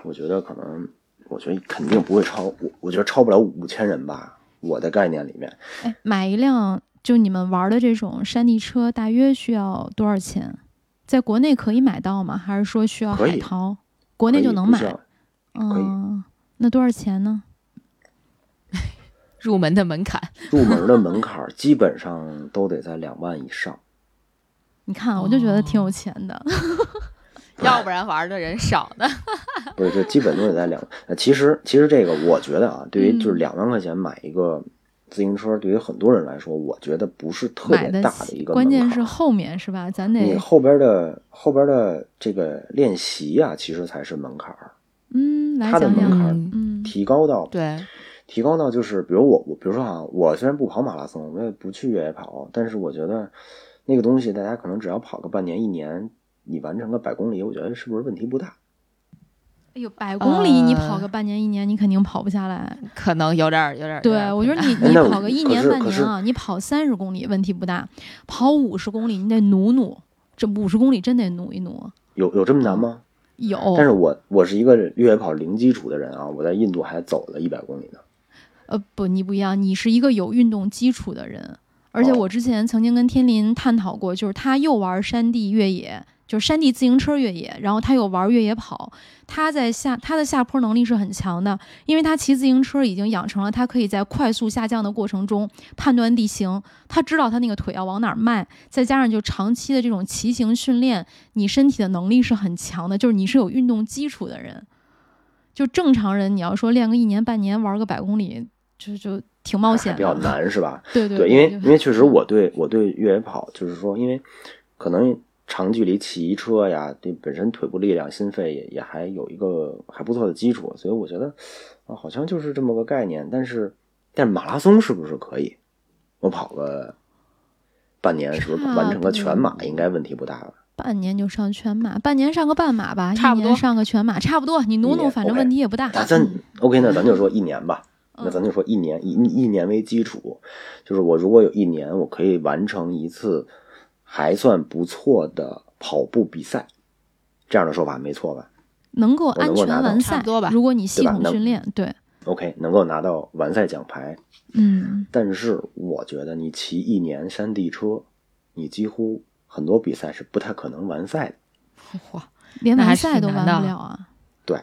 我觉得可能，我觉得肯定不会超，我我觉得超不了五千人吧。我的概念里面，哎，买一辆就你们玩的这种山地车，大约需要多少钱？在国内可以买到吗？还是说需要海淘？国内就能买嗯，那多少钱呢？入门的门槛，入门的门槛儿基本上都得在两万以上。你看，我就觉得挺哦有钱的。要不然玩的人少呢。不是，就基本都得在两。呃其实，其实这个我觉得啊，对于嗯就是两万块钱买一个自行车，对于很多人来说，我觉得不是特别大的，一个关键是后面是吧？咱得你后边的后边的这个练习啊、其实才是门槛儿。嗯，来它的。门槛儿提高到对，提高到就是，比如我我比如说啊，我虽然不跑马拉松，我也不去越野跑，但是我觉得那个东西大家可能只要跑个半年一年，你完成个百公里，我觉得是不是问题不大？哎呦，百公里你呃跑个半年一年，你肯定跑不下来。可能有点儿有点儿。对，我觉得你 你跑个一年半年啊，你跑三十公里问题不大，跑五十公里你得努努，这五十公里真得努一努。有有这么难吗？有，但是我我是一个越野跑零基础的人啊，我在印度还走了一百公里呢。呃，不，你不一样，你是一个有运动基础的人，而且哦我之前曾经跟天林探讨过，就是他又玩山地越野，就是山地自行车越野，然后他又玩越野跑，他在下他的下坡能力是很强的，因为他骑自行车已经养成了他可以在快速下降的过程中判断地形，他知道他那个腿要往哪儿迈，再加上就长期的这种骑行训练，你身体的能力是很强的，就是你是有运动基础的人。就正常人，你要说练个一年半年玩个百公里，就就挺冒险的，比较难是吧？对对对，因为因为确实我对我对越野跑就是说，因为可能长距离骑车呀，对本身腿部力量、心肺也也还有一个还不错的基础，所以我觉得啊，好像就是这么个概念。但是，但是马拉松是不是可以？我跑个半年，是不是完成个全马应该问题不大吧？半年就上全马，半年上个半马吧，差不多一年上个全马，差不多。你努努，反正问题也不大。那咱 OK，那咱就说一年吧。那嗯咱就说一年以一年为基础，就是我如果有一年我可以完成一次还算不错的跑步比赛，这样的说法没错吧能够安全完赛差不多吧，如果你系统训练，对，？OK，能够拿到完赛奖牌，嗯，但是我觉得你骑一年山地车，你几乎很多比赛是不太可能完赛的。哇，连完赛都完不了啊！对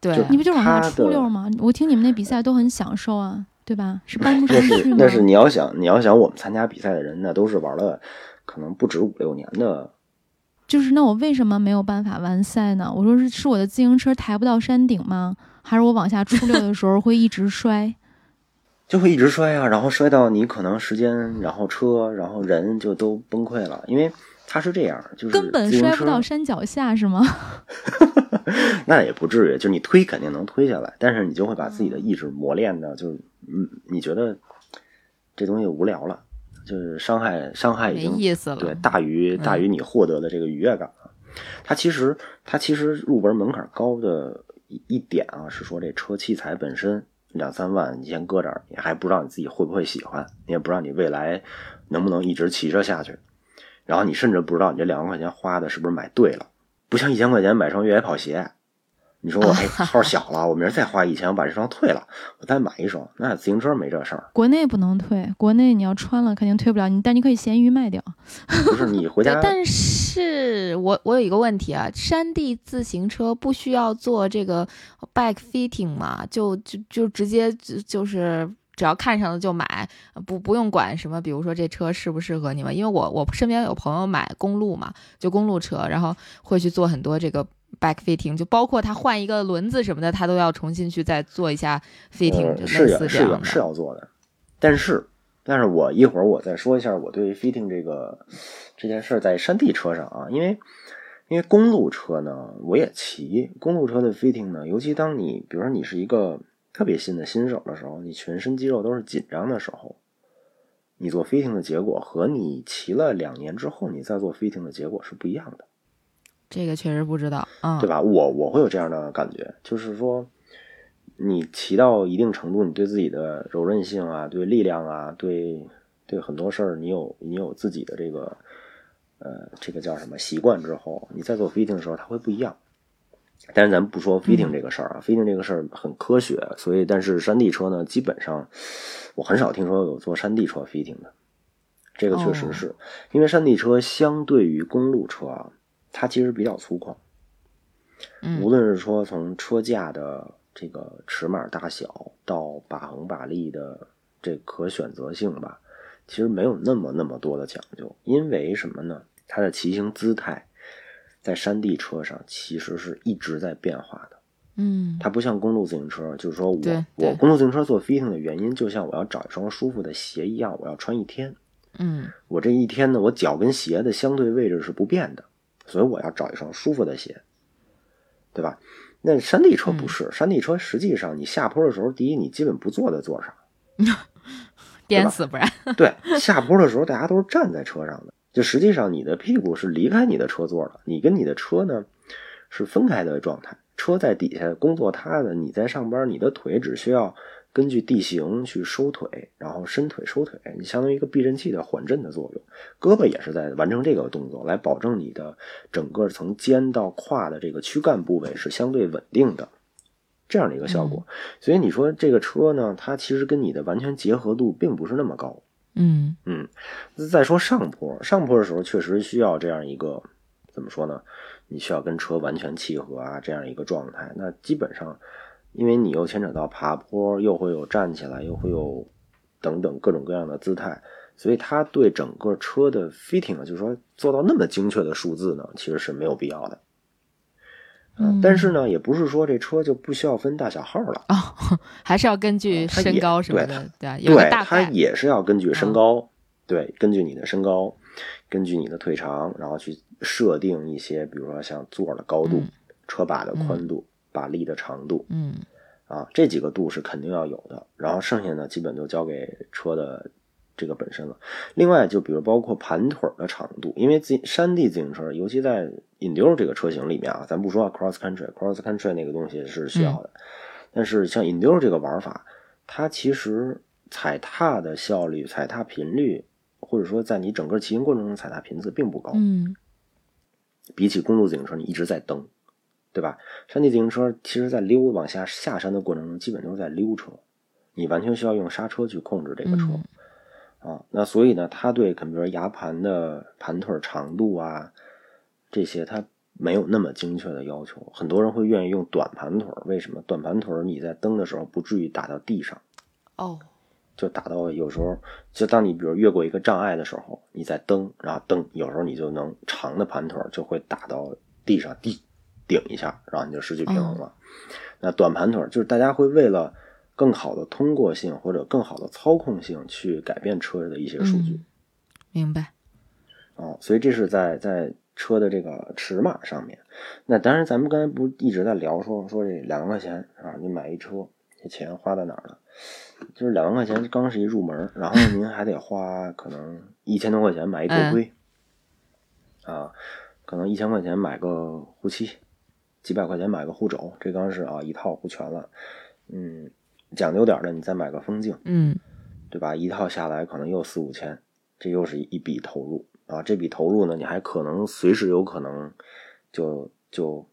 对，你不就往下他的出溜吗？我听你们那比赛都很享受啊，对吧？是搬不上那去吗？是那是你要想你要想我们参加比赛的人那，都是玩了可能不止五六年的。就是那我为什么没有办法完赛呢？我说是是我的自行车抬不到山顶吗？还是我往下出溜的时候会一直摔？就会一直摔啊，然后摔到你可能时间，然后车，然后人就都崩溃了，因为它是这样，就是根本摔不到山脚下是吗？那也不至于，就你推肯定能推下来，但是你就会把自己的意志磨练的，就是嗯，你觉得这东西无聊了，就是伤害伤害已没经意思了。对大于大于你获得的这个愉悦感了。它其实它其实入门门槛高的一一点啊，是说这车器材本身两三万，你先搁这儿，你还不知道你自己会不会喜欢，你也不知道你未来能不能一直骑着下去，然后你甚至不知道你这两万块钱花的是不是买对了，不像一千块钱买双越野跑鞋。你说我哎 号小了，我明儿再花一千，我把这双退了，我再买一双。那自行车没这事儿，国内不能退，国内你要穿了肯定退不了你，但你可以闲鱼卖掉。不是你回家，但是我我有一个问题啊，山地自行车不需要做这个 bike fitting 吗？就就就直接就就是只要看上了就买，不不用管什么，比如说这车适不适合你们。因为我我身边有朋友买公路嘛，就公路车，然后会去做很多这个 bike fitting，就包括他换一个轮子什么的，他都要重新去再做一下 fitting，、是要似这样的。是要是要做的，但是但是我一会儿我再说一下我对 fitting 这个这件事在山地车上啊，因为因为公路车呢我也骑，公路车的 fitting 呢，尤其当你比如说你是一个特别新的新手的时候，你全身肌肉都是紧张的时候，你做 fitting 的结果和你骑了两年之后你再做 fitting 的结果是不一样的。这个确实不知道，嗯，对吧？我我会有这样的感觉，就是说，你骑到一定程度，你对自己的柔韧性啊，对力量啊，对对很多事儿，你有你有自己的这个呃这个叫什么习惯之后，你在做 fitting 的时候，它会不一样。但是咱们不说 fitting 这个事儿啊、f i t t i n g 这个事儿很科学，所以但是山地车呢，基本上我很少听说有做山地车 fitting 的，这个确实是、因为山地车相对于公路车啊。它其实比较粗犷，嗯无论是说从车架的这个尺码大小到把横把力的这可选择性吧，其实没有那么那么多的讲究。因为什么呢？它的骑行姿态在山地车上其实是一直在变化的。嗯，它不像公路自行车，就是说我我公路自行车做 fitting 的原因，就像我要找一双舒服的鞋一样，我要穿一天。嗯我这一天呢，我脚跟鞋的相对位置是不变的，所以我要找一双舒服的鞋，对吧？那山地车不是，山地车实际上你下坡的时候，第一你基本不坐在座上，颠死不然。对，下坡的时候大家都是站在车上的，就实际上你的屁股是离开你的车座的，你跟你的车呢是分开的状态，车在底下工作它的，你在上班，你的腿只需要根据地形去收腿，然后伸腿收腿，你相当于一个避震器的缓震的作用，胳膊也是在完成这个动作，来保证你的整个从肩到胯的这个躯干部位是相对稳定的。这样的一个效果，所以你说这个车呢，它其实跟你的完全结合度并不是那么高。嗯嗯，再说上坡，上坡的时候确实需要这样一个怎么说呢？你需要跟车完全契合啊，这样一个状态。那基本上，因为你又牵扯到爬坡，又会有站起来，又会有等等各种各样的姿态，所以它对整个车的 fitting 啊，就是说做到那么精确的数字呢，其实是没有必要的。嗯但是呢，也不是说这车就不需要分大小号了。哦，还是要根据身高什么的，对吧？有个对，它。也是要根据身嗯高，对，根据你的身高，根据你的腿长，然后去设定一些，比如说像座的高度、嗯车把的宽度、把力的长度嗯啊，这几个度是肯定要有的。然后剩下呢，基本就交给车的这个本身了。另外，就比如包括盘腿的长度，因为自山地自行车，尤其在 Enduro 这个车型里面啊，咱不说 Cross Country，Cross Country 那个东西是需要的，但是像 Enduro 这个玩法，它其实踩踏的效率、踩踏频率，或者说在你整个骑行过程中踩踏频次并不高。嗯比起公路自行车，你一直在蹬，对吧？山地自行车其实在溜往下下山的过程中，基本都是在溜车，你完全需要用刹车去控制这个车。嗯啊，那所以呢，它对，比如说牙盘的盘腿长度啊，这些它没有那么精确的要求。很多人会愿意用短盘腿，为什么？短盘腿你在蹬的时候不至于打到地上，哦，就打到有时候，就当你比如越过一个障碍的时候，你在蹬，然后蹬，有时候你就能长的盘腿就会打到地上，地顶一下，然后你就失去平衡了。那短盘腿儿就是大家会为了更好的通过性或者更好的操控性去改变车的一些数据。嗯明白。哦，所以这是在在车的这个尺码上面。那当然，咱们刚才不一直在聊说说这两万块钱啊，你买一车，这钱花在哪儿了？就是两万块钱刚是一入门，然后您还得花可能一千多块钱买一头盔，啊，可能一千块钱买个护膝，几百块钱买个护肘，这刚是啊一套护全了。嗯，讲究点儿的，你再买个风镜，嗯对吧？一套下来可能又四五千，这又是一笔投入啊！这笔投入呢，你还可能随时有可能就就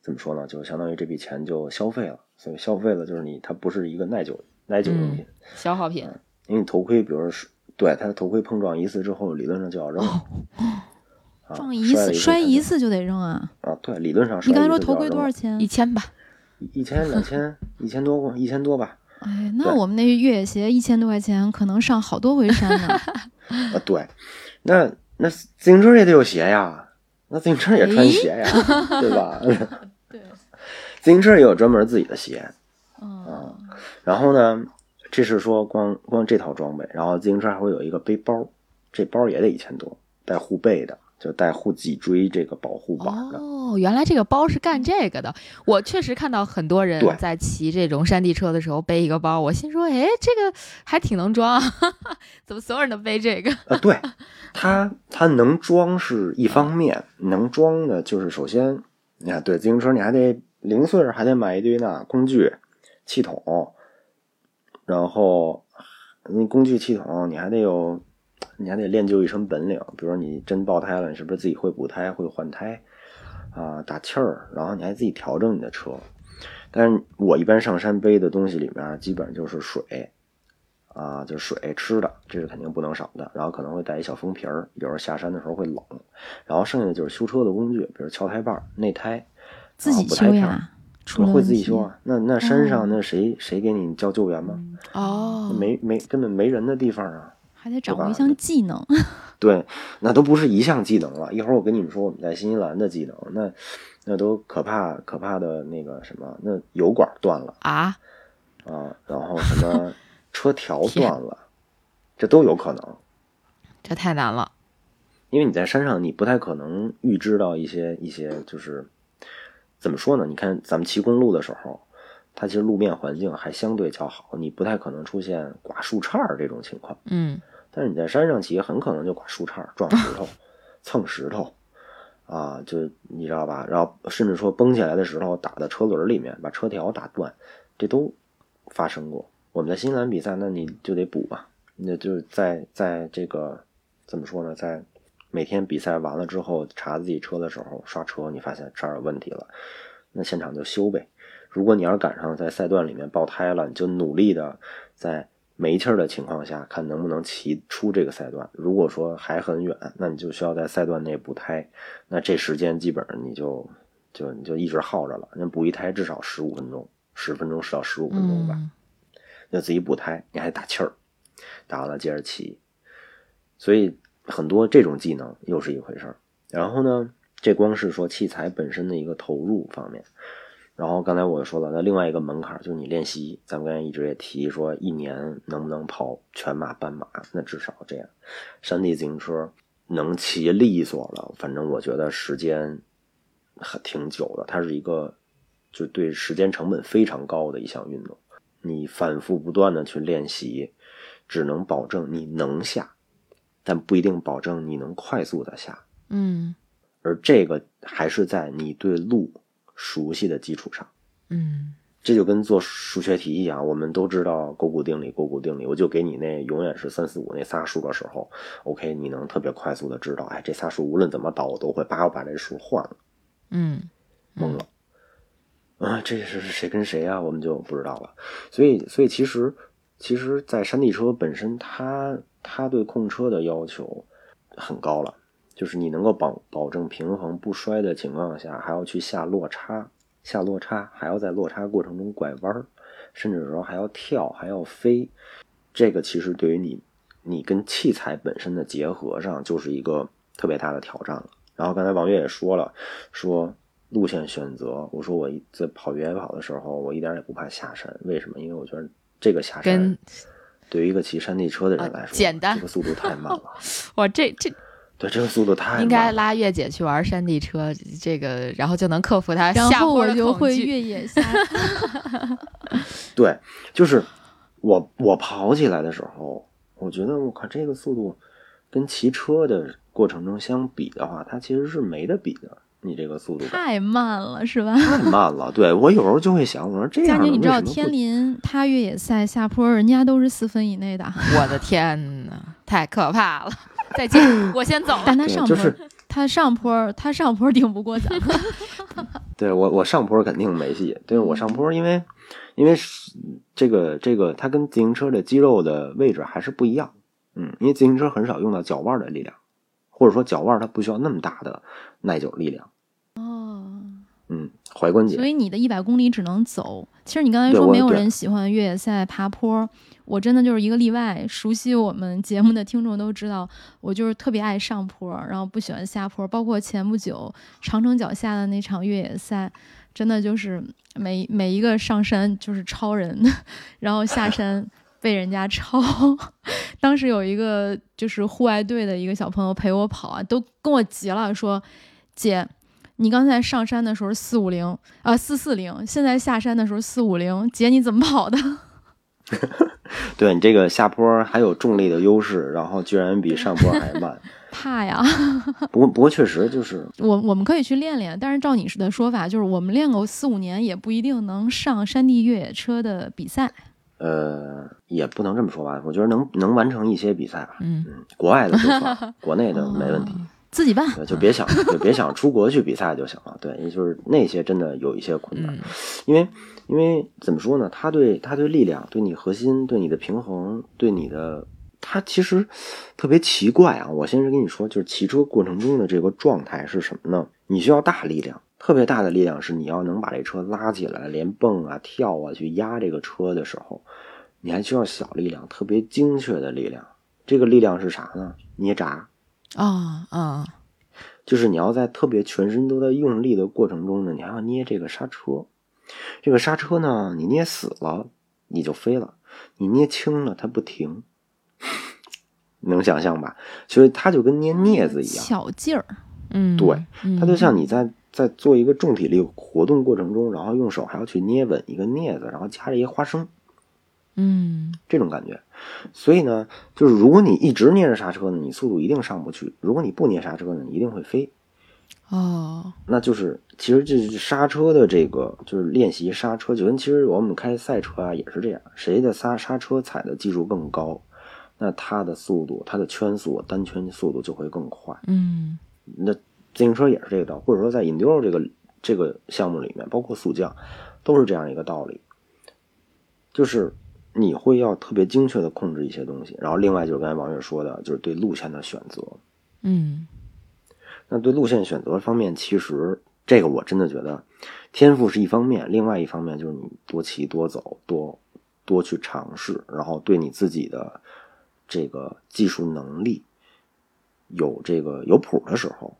怎么说呢？就相当于这笔钱就消费了。所以消费了就是你，它不是一个耐久耐久用品，消耗品。因为你头盔，比如说是对它的头盔碰撞一次之后，理论上就要扔了。啊撞一次摔一次就得扔啊！啊，对，理论上是你刚才说头盔？多少钱一？千吧，一千、两千、一千多块，一千多吧。哎，那我们那越野鞋一千多块钱，可能上好多回山呢。啊，对，那那自行车也得有鞋呀，那自行车也穿鞋呀，对吧？对，自行车也有专门自己的鞋。嗯，然后呢，这是说光光这套装备，然后自行车还会有一个背包，这包也得一千多，带护背的，就带护脊椎这个保护板的。哦，原来这个包是干这个的。我确实看到很多人在骑这种山地车的时候背一个包，我心说，哎，这个还挺能装啊，怎么所有人都背这个？啊，对，它它能装是一方面，能装的就是首先，你看，对自行车你还得零碎儿还得买一堆呢工具、气筒，然后那工具气筒你还得有，你还得练就一身本领，比如说你真爆胎了，你是不是自己会补胎、会换胎啊、打气儿，然后你还自己调整你的车。但是我一般上山背的东西里面，基本上就是水，啊，就是水吃的，这是肯定不能少的。然后可能会带一小封皮儿，有时候下山的时候会冷。然后剩下的就是修车的工具，比如敲胎把、内胎，自己修呀，会自己修啊。那那山上哦那谁谁给你叫救援吗？哦，没没根本没人的地方啊。还得掌握一项技能。对，那都不是一项技能了。一会儿我跟你们说我们在新西兰的技能，那那都可怕可怕的那个什么，那油管断了啊，啊，然后什么车条 断了，这都有可能。这太难了。因为你在山上，你不太可能预知到一些一些，就是怎么说呢？你看咱们骑公路的时候，它其实路面环境还相对较好，你不太可能出现刮树杈这种情况。嗯，但是你在山上骑，很可能就刮树杈儿、撞石头、蹭石头，啊，就你知道吧？然后甚至说崩起来的石头打到车轮里面，把车条打断，这都发生过。我们在新西兰比赛，那你就得补吧，那就是在在这个怎么说呢，在每天比赛完了之后查自己车的时候刷车，你发现这儿有问题了，那现场就修呗。如果你要是赶上在赛段里面爆胎了，你就努力的在没气儿的情况下，看能不能骑出这个赛段。如果说还很远，那你就需要在赛段内补胎，那这时间基本上你就就你就一直耗着了。那补一胎至少十五分钟，十分钟到十五分钟吧。嗯，要自己补胎，你还打气儿，打完了接着骑，所以很多这种技能又是一回事儿。然后呢，这光是说器材本身的一个投入方面。然后刚才我说了，那另外一个门槛就是你练习，咱们刚才一直也提说，一年能不能跑全马、半马？那至少这样，山地自行车能骑利索了，反正我觉得时间很挺久的，它是一个就对时间成本非常高的一项运动。你反复不断的去练习，只能保证你能下，但不一定保证你能快速的下。嗯而这个还是在你对路熟悉的基础上。嗯，这就跟做数学题一样，我们都知道勾股定理，勾股定理，我就给你那永远是三四五那仨数的时候，OK，你能特别快速的知道，哎，这仨数无论怎么倒我都会，把我把这数换了，嗯，懵了，啊，这是谁跟谁啊？我们就不知道了。所以，所以其实，其实，在山地车本身，它它对控车的要求很高了，就是你能够保保证平衡不摔的情况下，还要去下落差。下落差还要在落差过程中拐弯儿，甚至说还要跳，还要飞，这个其实对于你，你跟器材本身的结合上就是一个特别大的挑战了。然后刚才王悦也说了，说路线选择，我说我在跑越野跑的时候，我一点也不怕下山，为什么？因为我觉得这个下山对于一个骑山地车的人来说，简单，这个速度太慢了。哇，这这。对，这个速度太应该拉月姐去玩山地车，这个然后就能克服她下坡的恐惧。越野下。对，就是我我跑起来的时候，我觉得我靠这个速度跟骑车的过程中相比的话，它其实是没得比的。你这个速度太慢了，是吧？太慢了。对我有时候就会想，我说这样。佳宁，你知道天林他越野赛下坡，人家都是四分以内的。我的天呐，太可怕了。再见，我先走了。但他上坡，他上坡，他上坡顶不过咱。对我，我上坡肯定没戏。对我上坡，因为因为这个这个，它跟自行车的肌肉的位置还是不一样。嗯，因为自行车很少用到脚腕的力量，或者说脚腕它不需要那么大的耐久力量。哦，嗯，踝关节。所以你的一百公里只能走。其实你刚才说没有人喜欢越野赛爬坡。我真的就是一个例外，熟悉我们节目的听众都知道，我就是特别爱上坡，然后不喜欢下坡。包括前不久长城脚下的那场越野赛，真的就是每每一个上山就是超人，然后下 山被人家超。当时有一个就是户外队的一个小朋友陪我跑啊，都跟我急了，说：“姐，你刚才上山的时候四五零啊四四零，现在下山的时候四五零，姐你怎么跑的？” 对你这个下坡还有重力的优势，然后居然比上坡还慢，怕呀！不过不过确实就是我我们可以去练练，但是照你的说法，就是我们练个四五年也不一定能上山地越野车的比赛。呃，也不能这么说吧，我觉得能能完成一些比赛吧。嗯嗯，国外的就算，国内的没问题。自己办，就别想 就别想出国去比赛就行了。对，也就是那些真的有一些困难，因为因为怎么说呢？他对他对力量、对你核心、对你的平衡、对你的，他其实特别奇怪啊！我先是跟你说，就是骑车过程中的这个状态是什么呢？你需要大力量，特别大的力量是你要能把这车拉起来，连蹦啊跳啊去压这个车的时候，你还需要小力量，特别精确的力量。这个力量是啥呢？捏闸。啊啊，就是你要在特别全身都在用力的过程中呢，你还要捏这个刹车。这个刹车呢，你捏死了你就飞了，你捏轻了它不停，能想象吧？所以它就跟捏镊子一样，小劲儿。嗯，对，它就像你在在做一个重体力活动过程中，然后用手还要去捏稳一个镊子，然后夹着一个花生。嗯，这种感觉，所以呢，就是如果你一直捏着刹车呢，你速度一定上不去；如果你不捏刹车呢，你一定会飞。哦，那就是其实这是刹车的这个，就是练习刹车，就跟其实我们开赛车啊也是这样，谁的刹刹车踩的技术更高，那他的速度，他的圈速单圈速度就会更快。嗯，那自行车也是这个道，或者说在 enduro 这个这个项目里面，包括速降，都是这样一个道理，就是。你会要特别精确的控制一些东西，然后另外就是刚才王月说的，就是对路线的选择。嗯，那对路线选择方面，其实这个我真的觉得天赋是一方面，另外一方面就是你多骑多走，多多去尝试，然后对你自己的这个技术能力有这个有谱的时候，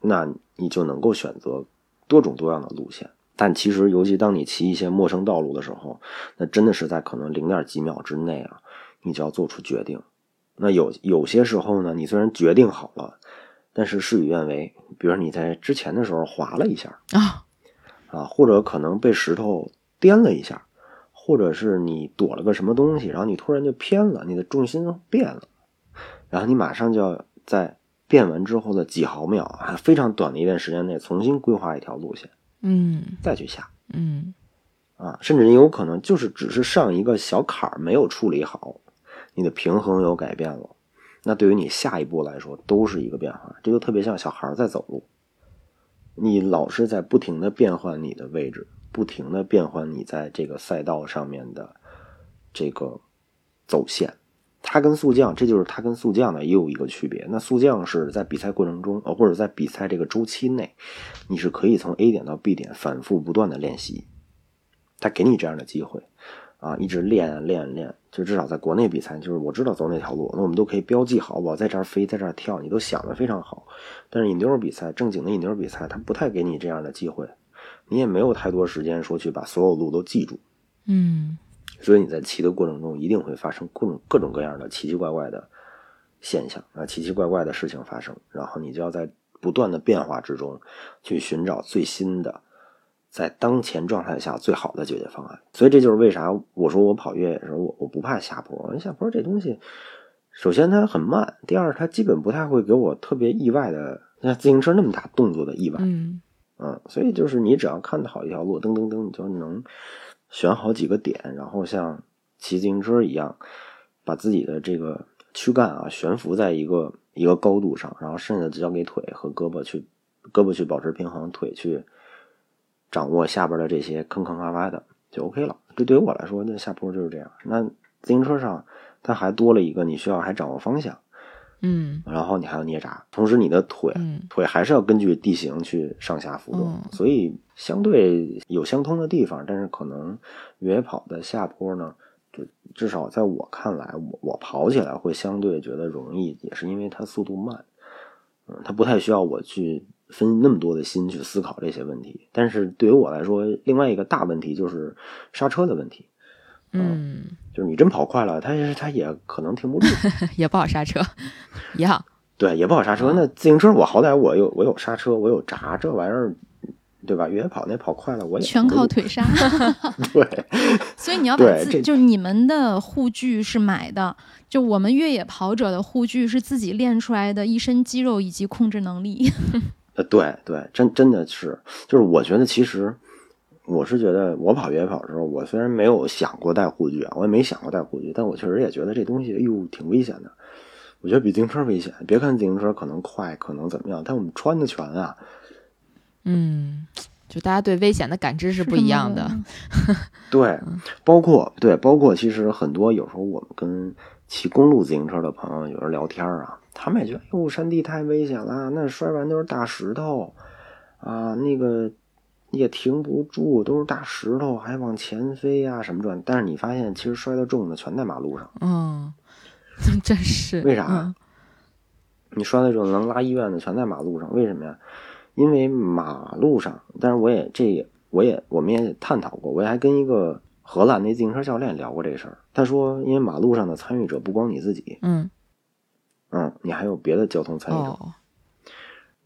那你就能够选择多种多样的路线。但其实，尤其当你骑一些陌生道路的时候，那真的是在可能零点几秒之内啊，你就要做出决定。那有有些时候呢，你虽然决定好了，但是事与愿违。比如你在之前的时候滑了一下啊，啊，或者可能被石头颠了一下，或者是你躲了个什么东西，然后你突然就偏了，你的重心变了，然后你马上就要在变完之后的几毫秒啊，非常短的一段时间内重新规划一条路线。嗯，再去下，嗯，啊，甚至你有可能就是只是上一个小坎儿没有处理好，你的平衡有改变了，那对于你下一步来说都是一个变化。这就特别像小孩在走路，你老是在不停的变换你的位置，不停的变换你在这个赛道上面的这个走线。他跟速降，这就是他跟速降呢也有一个区别。那速降是在比赛过程中，呃，或者在比赛这个周期内，你是可以从 A 点到 B 点反复不断的练习，他给你这样的机会，啊，一直练练练，就至少在国内比赛，就是我知道走哪条路，那我们都可以标记好，我在这儿飞，在这儿跳，你都想的非常好。但是引流比赛，正经的引流比赛，他不太给你这样的机会，你也没有太多时间说去把所有路都记住。嗯所以你在骑的过程中，一定会发生各种各种各样的奇奇怪怪的现象啊，奇奇怪怪的事情发生，然后你就要在不断的变化之中，去寻找最新的，在当前状态下最好的解决方案。所以这就是为啥我说我跑越野的时候，我我不怕下坡，下坡这东西，首先它很慢，第二它基本不太会给我特别意外的，像自行车那么大动作的意外。嗯嗯，所以就是你只要看好一条路，噔噔噔，你就能选好几个点，然后像骑自行车一样，把自己的这个躯干啊悬浮在一个一个高度上，然后剩下的交给腿和胳膊去，胳膊去保持平衡，腿去掌握下边的这些坑坑洼洼的就 OK 了。这对于我来说，那下坡就是这样。那自行车上它还多了一个，你需要还掌握方向。嗯。然后你还要捏闸，同时你的腿、嗯。腿还是要根据地形去上下浮动，嗯。所以相对有相通的地方，但是可能越野跑的下坡呢，就至少在我看来，我我跑起来会相对觉得容易，也是因为它速度慢，嗯，它不太需要我去分那么多的心去思考这些问题。但是对于我来说，另外一个大问题就是刹车的问题，嗯，就是你真跑快了，它它也可能停不住。也不好刹车，一样。对，也不好刹车。那自行车我好歹我有我有刹车，我有闸，这玩意儿，对吧？越野跑那跑快了，我也全靠腿刹。对，所以你要把自就是你们的护具是买的，就我们越野跑者的护具是自己练出来的一身肌肉以及控制能力。呃，对对，真真的是，就是我觉得其实我是觉得我跑越野跑的时候，我虽然没有想过带护具啊，我也没想过带护具，但我确实也觉得这东西，哎呦，挺危险的。我觉得比自行车危险。别看自行车可能快，可能怎么样，但我们穿的全啊。嗯，就大家对危险的感知是不一样的。对，包括对，包括其实很多有时候我们跟骑公路自行车的朋友有人聊天啊，他们也觉得哟山地太危险了，那摔完都是大石头啊，那个也停不住，都是大石头，还往前飞呀、什么转。但是你发现其实摔得重的全在马路上，嗯，真是。为啥嗯你摔得重能拉医院的全在马路上，为什么呀？因为马路上，但是我也这也我也我们也探讨过，我还跟一个荷兰那自行车教练聊过这事儿。他说，因为马路上的参与者不光你自己，嗯嗯，你还有别的交通参与者，哦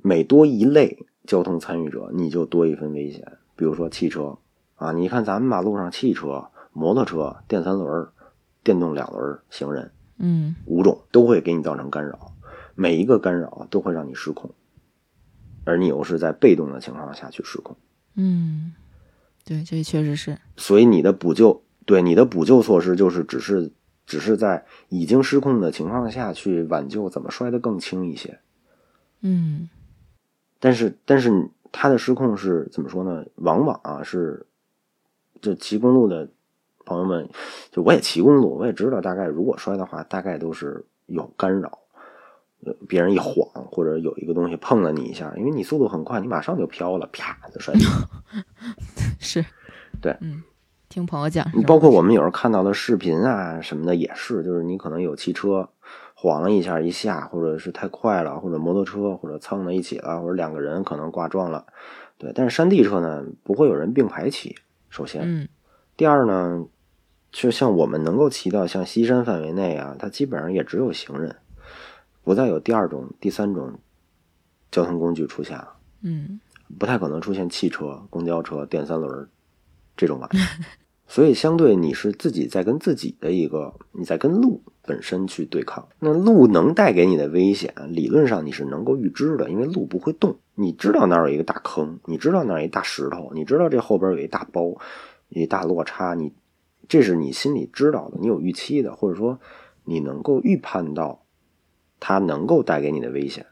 每多一类交通参与者，你就多一分危险。比如说汽车啊，你看咱们马路上汽车、摩托车、电三轮、电动两轮、行人嗯五种都会给你造成干扰，每一个干扰都会让你失控，而你又是在被动的情况下去失控，嗯，对，这确实是。所以你的补救对你的补救措施就是只是只是在已经失控的情况下去挽救怎么摔得更轻一些。嗯但是但是他的失控是怎么说呢？往往啊是，就骑公路的朋友们，就我也骑公路，我也知道大概如果摔的话，大概都是有干扰，呃别人一晃或者有一个东西碰了你一下，因为你速度很快，你马上就飘了，啪就摔地上。是。对嗯，听朋友讲包括我们有时候看到的视频啊什么的也是，就是你可能有汽车晃了一下一下，或者是太快了，或者摩托车或者蹭在一起了，或者两个人可能挂撞了，对。但是山地车呢，不会有人并排骑，首先，嗯第二呢，就像我们能够骑到像西山范围内啊，它基本上也只有行人，不再有第二种、第三种交通工具出现了。嗯不太可能出现汽车、公交车、电三轮这种玩意儿，所以相对你是自己在跟自己的一个，你在跟路本身去对抗。那路能带给你的危险，理论上你是能够预知的，因为路不会动，你知道那儿有一个大坑，你知道那儿一大石头，你知道这后边有一大包，一大落差，你这是你心里知道的，你有预期的，或者说你能够预判到它能够带给你的危险，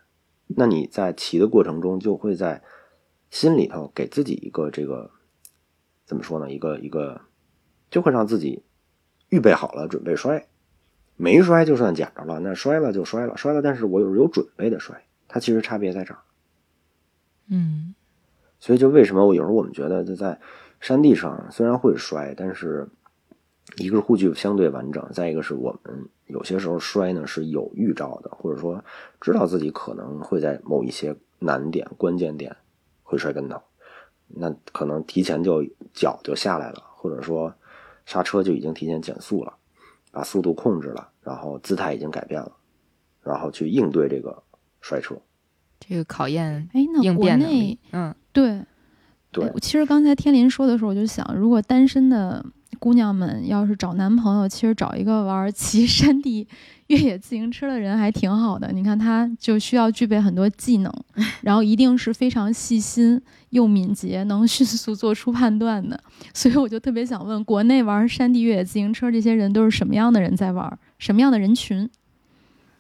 那你在骑的过程中就会在心里头给自己一个这个怎么说呢？一个一个就会让自己预备好了，准备摔。没摔就算捡着了，那摔了就摔了，摔了，但是我有有准备的摔，它其实差别在这儿。嗯，所以就为什么我有时候我们觉得就在山地上虽然会摔，但是一个是护具相对完整，再一个是我们有些时候摔呢是有预兆的，或者说知道自己可能会在某一些难点、关键点会摔跟头，那可能提前就脚就下来了，或者说刹车就已经提前减速了，把速度控制了，然后姿态已经改变了，然后去应对这个摔车。这个考验哎，那应国内嗯，对对哎，其实刚才天林说的时候，我就想，如果单身的姑娘们要是找男朋友，其实找一个玩骑 山地越野自行车的人还挺好的。你看，他就需要具备很多技能，然后一定是非常细心又敏捷，能迅速做出判断的。所以我就特别想问，国内玩山地越野自行车这些人都是什么样的人在玩？什么样的人群？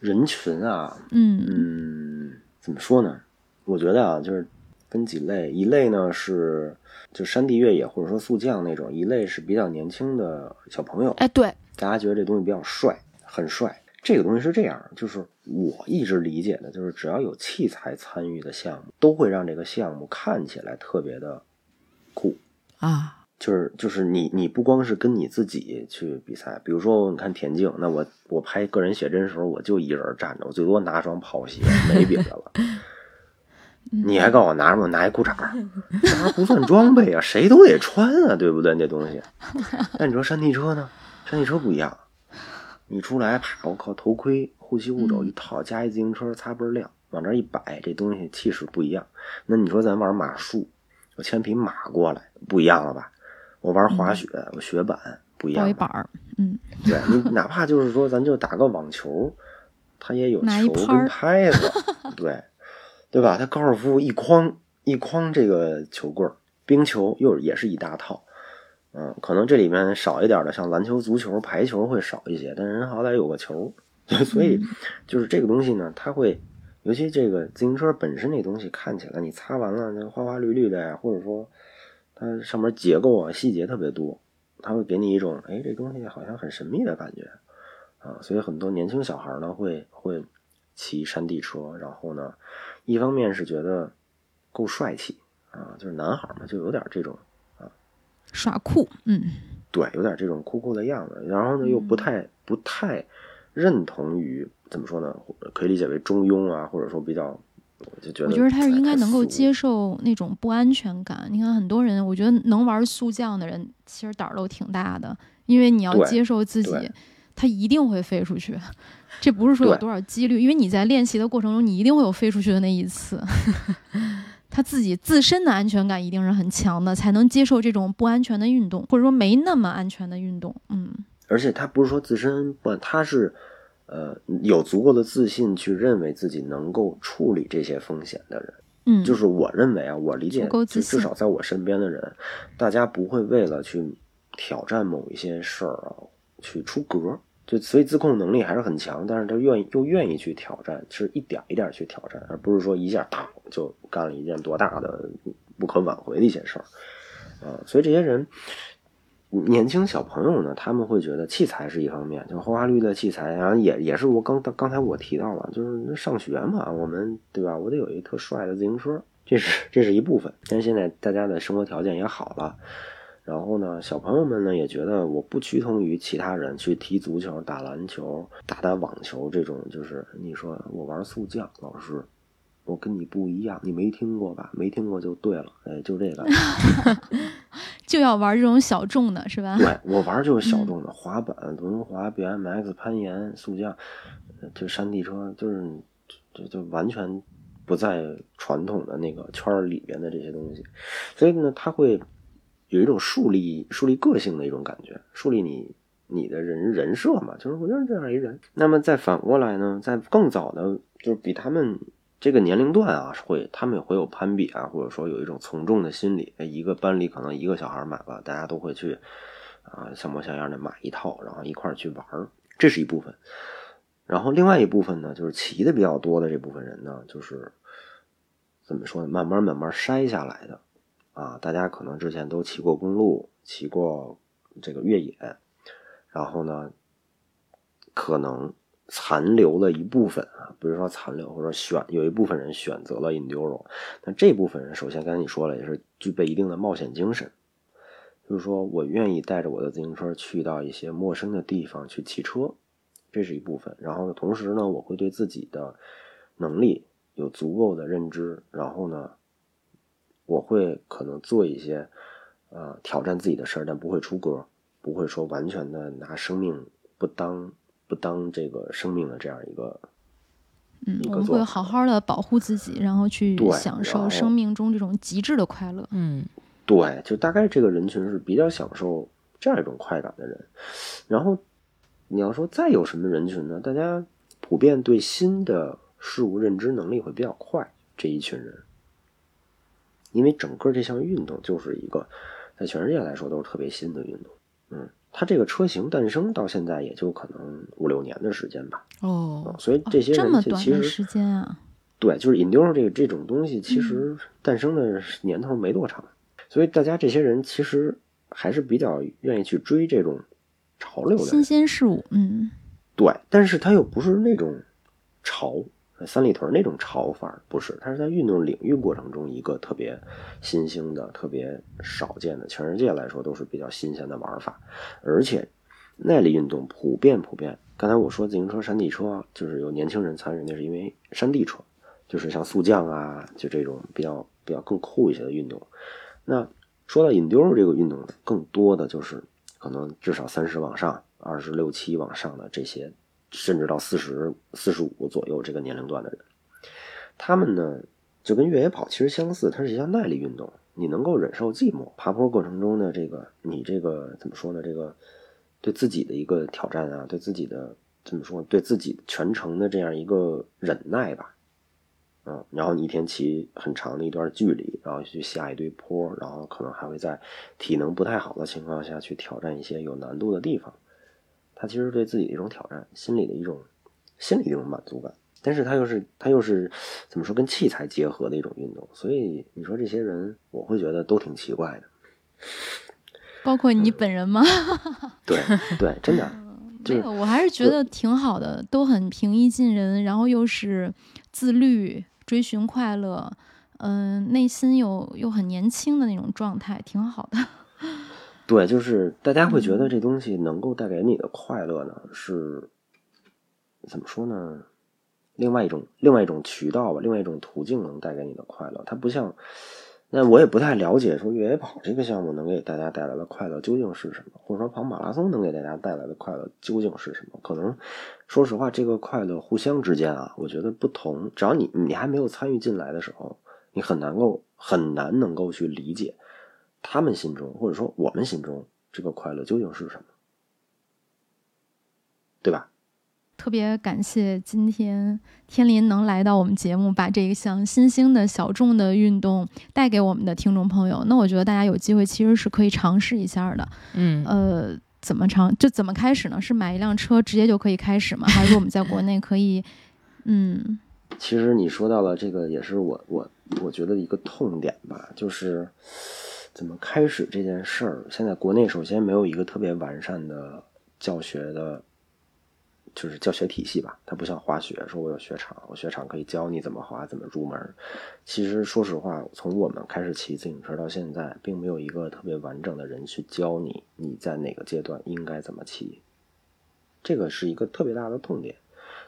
人群啊，嗯嗯，怎么说呢？我觉得啊，就是分几类，一类呢是就山地越野或者说速降那种，一类是比较年轻的小朋友，哎，对，大家觉得这东西比较帅，很帅。这个东西是这样，就是我一直理解的，就是只要有器材参与的项目，都会让这个项目看起来特别的酷。啊，就是就是你你不光是跟你自己去比赛，比如说你看田径，那我我拍个人写真的时候，我就一人站着，我最多拿双跑鞋，没别的了。你还告诉我拿什么？拿一裤衩儿，这玩意儿不算装备啊，谁都得穿啊，对不对？那东西。那你说山地车呢？山地车不一样，你出来啪，我靠，头盔、护膝、护肘一套，加一自行车，擦倍儿亮，往这儿一摆，这东西气势不一样。那你说咱玩马术，我牵匹马过来，不一样了吧？我玩滑雪，我雪板不一样吧。抱一板儿，嗯，对你哪怕就是说，咱就打个网球，它也有球跟拍子，对对吧？他高尔夫一筐一筐这个球棍儿，冰球又也是一大套。嗯，可能这里面少一点的，像篮球、足球、排球会少一些，但是人好歹有个球，所以就是这个东西呢，它会，尤其这个自行车本身那东西看起来，你擦完了那花花绿绿的呀，或者说它上面结构啊细节特别多，它会给你一种哎这东西好像很神秘的感觉啊，所以很多年轻小孩呢会会骑山地车，然后呢，一方面是觉得够帅气啊，就是男孩嘛就有点这种啊。耍酷，嗯对，有点这种酷酷的样子，然后呢又不太不太认同于怎么说呢？可以理解为中庸啊，或者说比较，我就觉得我觉得他是应该能够接受那种不安全感。你看很多人，我觉得能玩速降的人其实胆儿都挺大的，因为你要接受自己对，他一定会飞出去。这不是说有多少几率，因为你在练习的过程中，你一定会有飞出去的那一次。他自己自身的安全感一定是很强的，才能接受这种不安全的运动，或者说没那么安全的运动。嗯而且他不是说自身不，他是呃有足够的自信去认为自己能够处理这些风险的人。嗯，就是我认为啊，我理解至少在我身边的人，大家不会为了去挑战某一些事儿啊去出格，就所以自控能力还是很强，但是他愿意又愿意去挑战，是一点一点去挑战，而不是说一下啪就干了一件多大的不可挽回的一些事儿啊。所以这些人。年轻小朋友呢，他们会觉得器材是一方面，就花花绿绿的器材，然后也也是我刚刚才我提到了，就是上学嘛，我们对吧？我得有一特帅的自行车，这是这是一部分。但是现在大家的生活条件也好了，然后呢，小朋友们呢也觉得我不趋同于其他人去踢足球、打篮球、打打网球这种，就是你说我玩速降，老师，我跟你不一样，你没听过吧？没听过就对了，哎，就这个。就要玩这种小众的，是吧？对我玩就是小众的，滑板、轮滑、BMX、攀岩、速降，呃就山地车，就是就就完全不在传统的那个圈儿里边的这些东西，所以呢，他会有一种树立树立个性的一种感觉，树立你你的人人设嘛，就是我就是这样一个人。那么再反过来呢，在更早的，就是比他们这个年龄段啊，会他们也会有攀比啊，或者说有一种从众的心理。一个班里可能一个小孩买了，大家都会去啊像模像样的买一套，然后一块去玩儿，这是一部分。然后另外一部分呢，就是骑的比较多的这部分人呢，就是怎么说呢？慢慢慢慢筛下来的啊，大家可能之前都骑过公路，骑过这个越野，然后呢，可能。残留了一部分啊，比如说残留或者选有一部分人选择了 enduro，那这部分人首先刚才你说了，也是具备一定的冒险精神，就是说我愿意带着我的自行车去到一些陌生的地方去骑车，这是一部分。然后呢，同时呢，我会对自己的能力有足够的认知，然后呢，我会可能做一些呃挑战自己的事儿，但不会出格，不会说完全的拿生命不当。不当这个生命的这样一个，嗯，我们会好好的保护自己，然后去享受生命中这种极致的快乐。嗯，对，就大概这个人群是比较享受这样一种快感的人。然后你要说再有什么人群呢？大家普遍对新的事物认知能力会比较快，这一群人，因为整个这项运动就是一个在全世界来说都是特别新的运动。嗯。它这个车型诞生到现在也就可能五六年的时间吧。哦，所以这些人其实时间啊，对，就是引流这个这种东西，其实诞生的年头没多长，所以大家这些人其实还是比较愿意去追这种潮流的新鲜事物。嗯，对，但是它又不是那种潮。三里屯那种潮法不是，它是在运动领域过程中一个特别新兴的、特别少见的，全世界来说都是比较新鲜的玩法。而且耐力运动普遍普遍，刚才我说自行车、山地车，就是有年轻人参与，那是因为山地车，就是像速降啊，就这种比较比较更酷一些的运动。那说到引丢这个运动，更多的就是可能至少三十往上、二十六七往上的这些。甚至到四十四十五左右这个年龄段的人，他们呢就跟越野跑其实相似，它是一项耐力运动。你能够忍受寂寞，爬坡过程中的这个你这个怎么说呢？这个对自己的一个挑战啊，对自己的怎么说？对自己全程的这样一个忍耐吧，嗯，然后你一天骑很长的一段距离，然后去下一堆坡，然后可能还会在体能不太好的情况下去挑战一些有难度的地方。他其实对自己的一种挑战，心理的一种心理的一种满足感，但是他又是他又是怎么说跟器材结合的一种运动，所以你说这些人，我会觉得都挺奇怪的，包括你本人吗？对对，真的，没有，我还是觉得挺好的，都很平易近人，然后又是自律、追寻快乐，嗯，内心又又很年轻的那种状态，挺好的。对，就是大家会觉得这东西能够带给你的快乐呢，是怎么说呢？另外一种另外一种渠道吧，另外一种途径能带给你的快乐。它不像，那我也不太了解，说越野跑这个项目能给大家带来的快乐究竟是什么，或者说跑马拉松能给大家带来的快乐究竟是什么？可能说实话，这个快乐互相之间啊，我觉得不同。只要你你还没有参与进来的时候，你很难够很难能够去理解。他们心中，或者说我们心中，这个快乐究竟是什么？对吧？特别感谢今天天林能来到我们节目，把这一项新兴的小众的运动带给我们的听众朋友。那我觉得大家有机会其实是可以尝试一下的。嗯，呃，怎么尝？就怎么开始呢？是买一辆车直接就可以开始吗？还是我们在国内可以？嗯，其实你说到了这个，也是我我我觉得一个痛点吧，就是。怎么开始这件事儿？现在国内首先没有一个特别完善的教学的，就是教学体系吧。它不像滑雪，说我有雪场，我雪场可以教你怎么滑，怎么入门。其实说实话，从我们开始骑自行车到现在，并没有一个特别完整的人去教你，你在哪个阶段应该怎么骑。这个是一个特别大的痛点。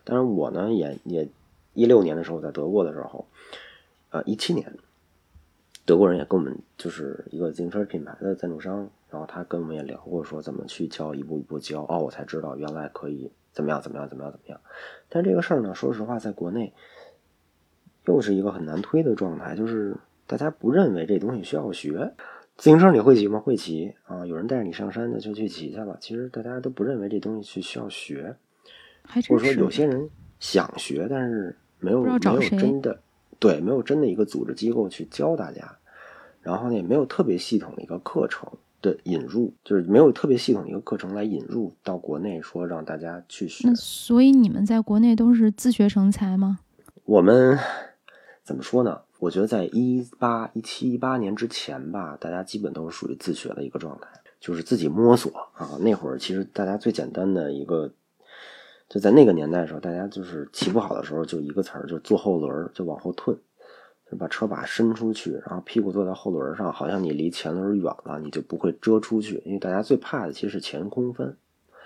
当然，我呢也也一六年的时候在德国的时候，呃，一七年。德国人也跟我们就是一个自行车品牌的赞助商，然后他跟我们也聊过，说怎么去教，一步一步教。哦，我才知道原来可以怎么样，怎么样，怎么样，怎么样。但这个事儿呢，说实话，在国内又是一个很难推的状态，就是大家不认为这东西需要学。自行车你会骑吗？会骑啊，有人带着你上山的就去骑去了。其实大家都不认为这东西去需要学，或者说有些人想学，但是没有没有真的。对，没有真的一个组织机构去教大家，然后呢，也没有特别系统的一个课程的引入，就是没有特别系统的一个课程来引入到国内，说让大家去学那。所以你们在国内都是自学成才吗？我们怎么说呢？我觉得在一八、一七、一八年之前吧，大家基本都是属于自学的一个状态，就是自己摸索啊。那会儿其实大家最简单的一个，就在那个年代的时候，大家就是骑不好的时候，就一个词儿，就坐后轮儿，就往后退，就把车把伸出去，然后屁股坐在后轮上，好像你离前轮远了，你就不会遮出去。因为大家最怕的其实是前空翻，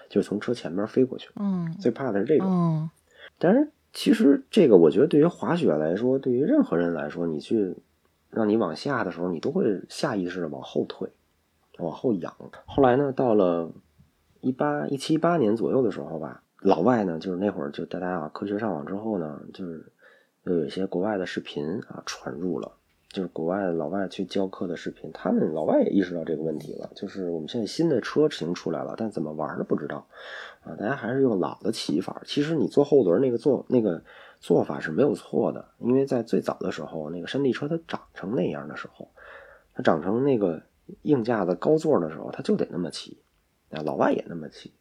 就是从车前边飞过去，嗯最怕的是这种。嗯但是其实这个，我觉得对于滑雪来说，对于任何人来说，你去让你往下的时候，你都会下意识的往后退，往后仰。后来呢，到了一八一七一八年左右的时候吧，老外呢，就是那会儿就大家啊科学上网之后呢，就是又有一些国外的视频啊传入了。就是国外的老外去教课的视频，他们老外也意识到这个问题了。就是我们现在新的车型出来了，但怎么玩的不知道啊。大家还是用老的骑法。其实你坐后轮那个做那个做法是没有错的，因为在最早的时候，那个山地车它长成那样的时候，它长成那个硬架子高座的时候，它就得那么骑。啊，老外也那么骑。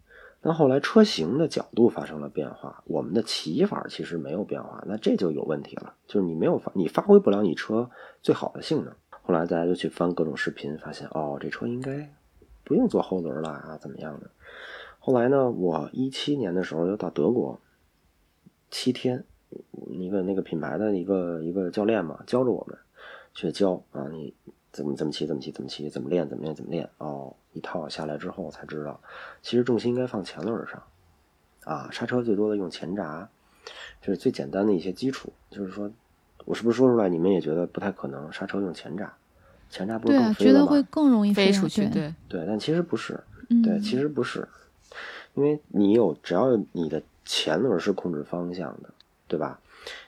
但后来车型的角度发生了变化，我们的骑法其实没有变化，那这就有问题了，就是你没有发，你发挥不了你车最好的性能。后来大家就去翻各种视频，发现哦，这车应该不用做后轮了啊，怎么样的？后来呢，我一七年的时候又到德国七天，一个那个品牌的一个一个教练嘛，教着我们去教啊，你怎么怎么骑，怎么骑，怎么骑，怎么练，怎么练，怎么练。哦，一套下来之后才知道，其实重心应该放前轮上，啊，刹车最多的用前闸，就是最简单的一些基础。就是说，我是不是说出来你们也觉得不太可能？刹车用前闸，前闸不是对啊，更飞了吗？觉得会更容易啊飞出去，对，对，但其实不是，嗯对，其实不是，因为你有只要你的前轮是控制方向的，对吧？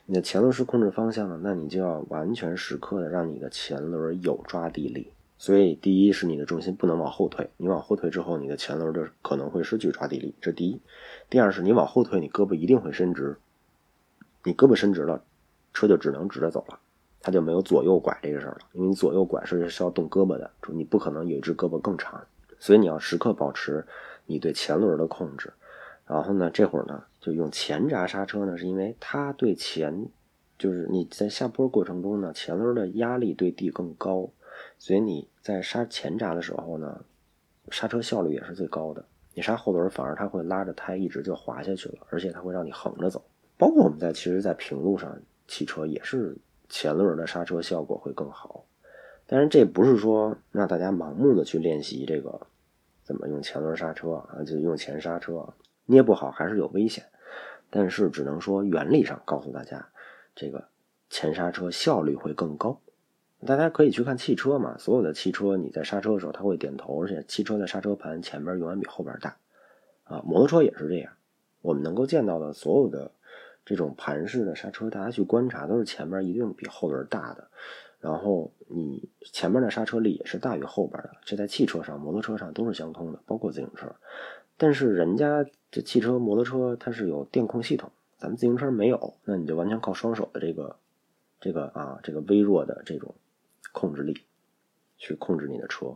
你的前轮是控制方向的，那你就要完全时刻的让你的前轮有抓地力。所以，第一是你的重心不能往后退，你往后退之后，你的前轮就可能会失去抓地力，这第一。第二是你往后退，你胳膊一定会伸直，你胳膊伸直了，车就只能直着走了，它就没有左右拐这个事儿了，因为你左右拐是是要动胳膊的，你不可能有一只胳膊更长，所以你要时刻保持你对前轮的控制。然后呢，这会儿呢就用前闸刹车呢，是因为它对前，就是你在下坡过程中呢，前轮的压力对地更高，所以你在刹前闸的时候呢，刹车效率也是最高的。你刹后轮反而它会拉着胎一直就滑下去了，而且它会让你横着走。包括我们在其实，在平路上骑车也是前轮的刹车效果会更好。但是这不是说让大家盲目的去练习这个怎么用前轮刹车啊，就用前刹车，捏不好还是有危险。但是只能说原理上告诉大家，这个前刹车效率会更高。大家可以去看汽车嘛，所有的汽车你在刹车的时候，它会点头，而且汽车的刹车盘前边永远比后边大。啊，摩托车也是这样。我们能够见到的所有的这种盘式的刹车，大家去观察都是前边一定比后轮大的，然后你前面的刹车力也是大于后边的。这在汽车上、摩托车上都是相通的，包括自行车。但是人家这汽车、摩托车它是有电控系统，咱们自行车没有，那你就完全靠双手的这个这个啊这个微弱的这种控制力去控制你的车。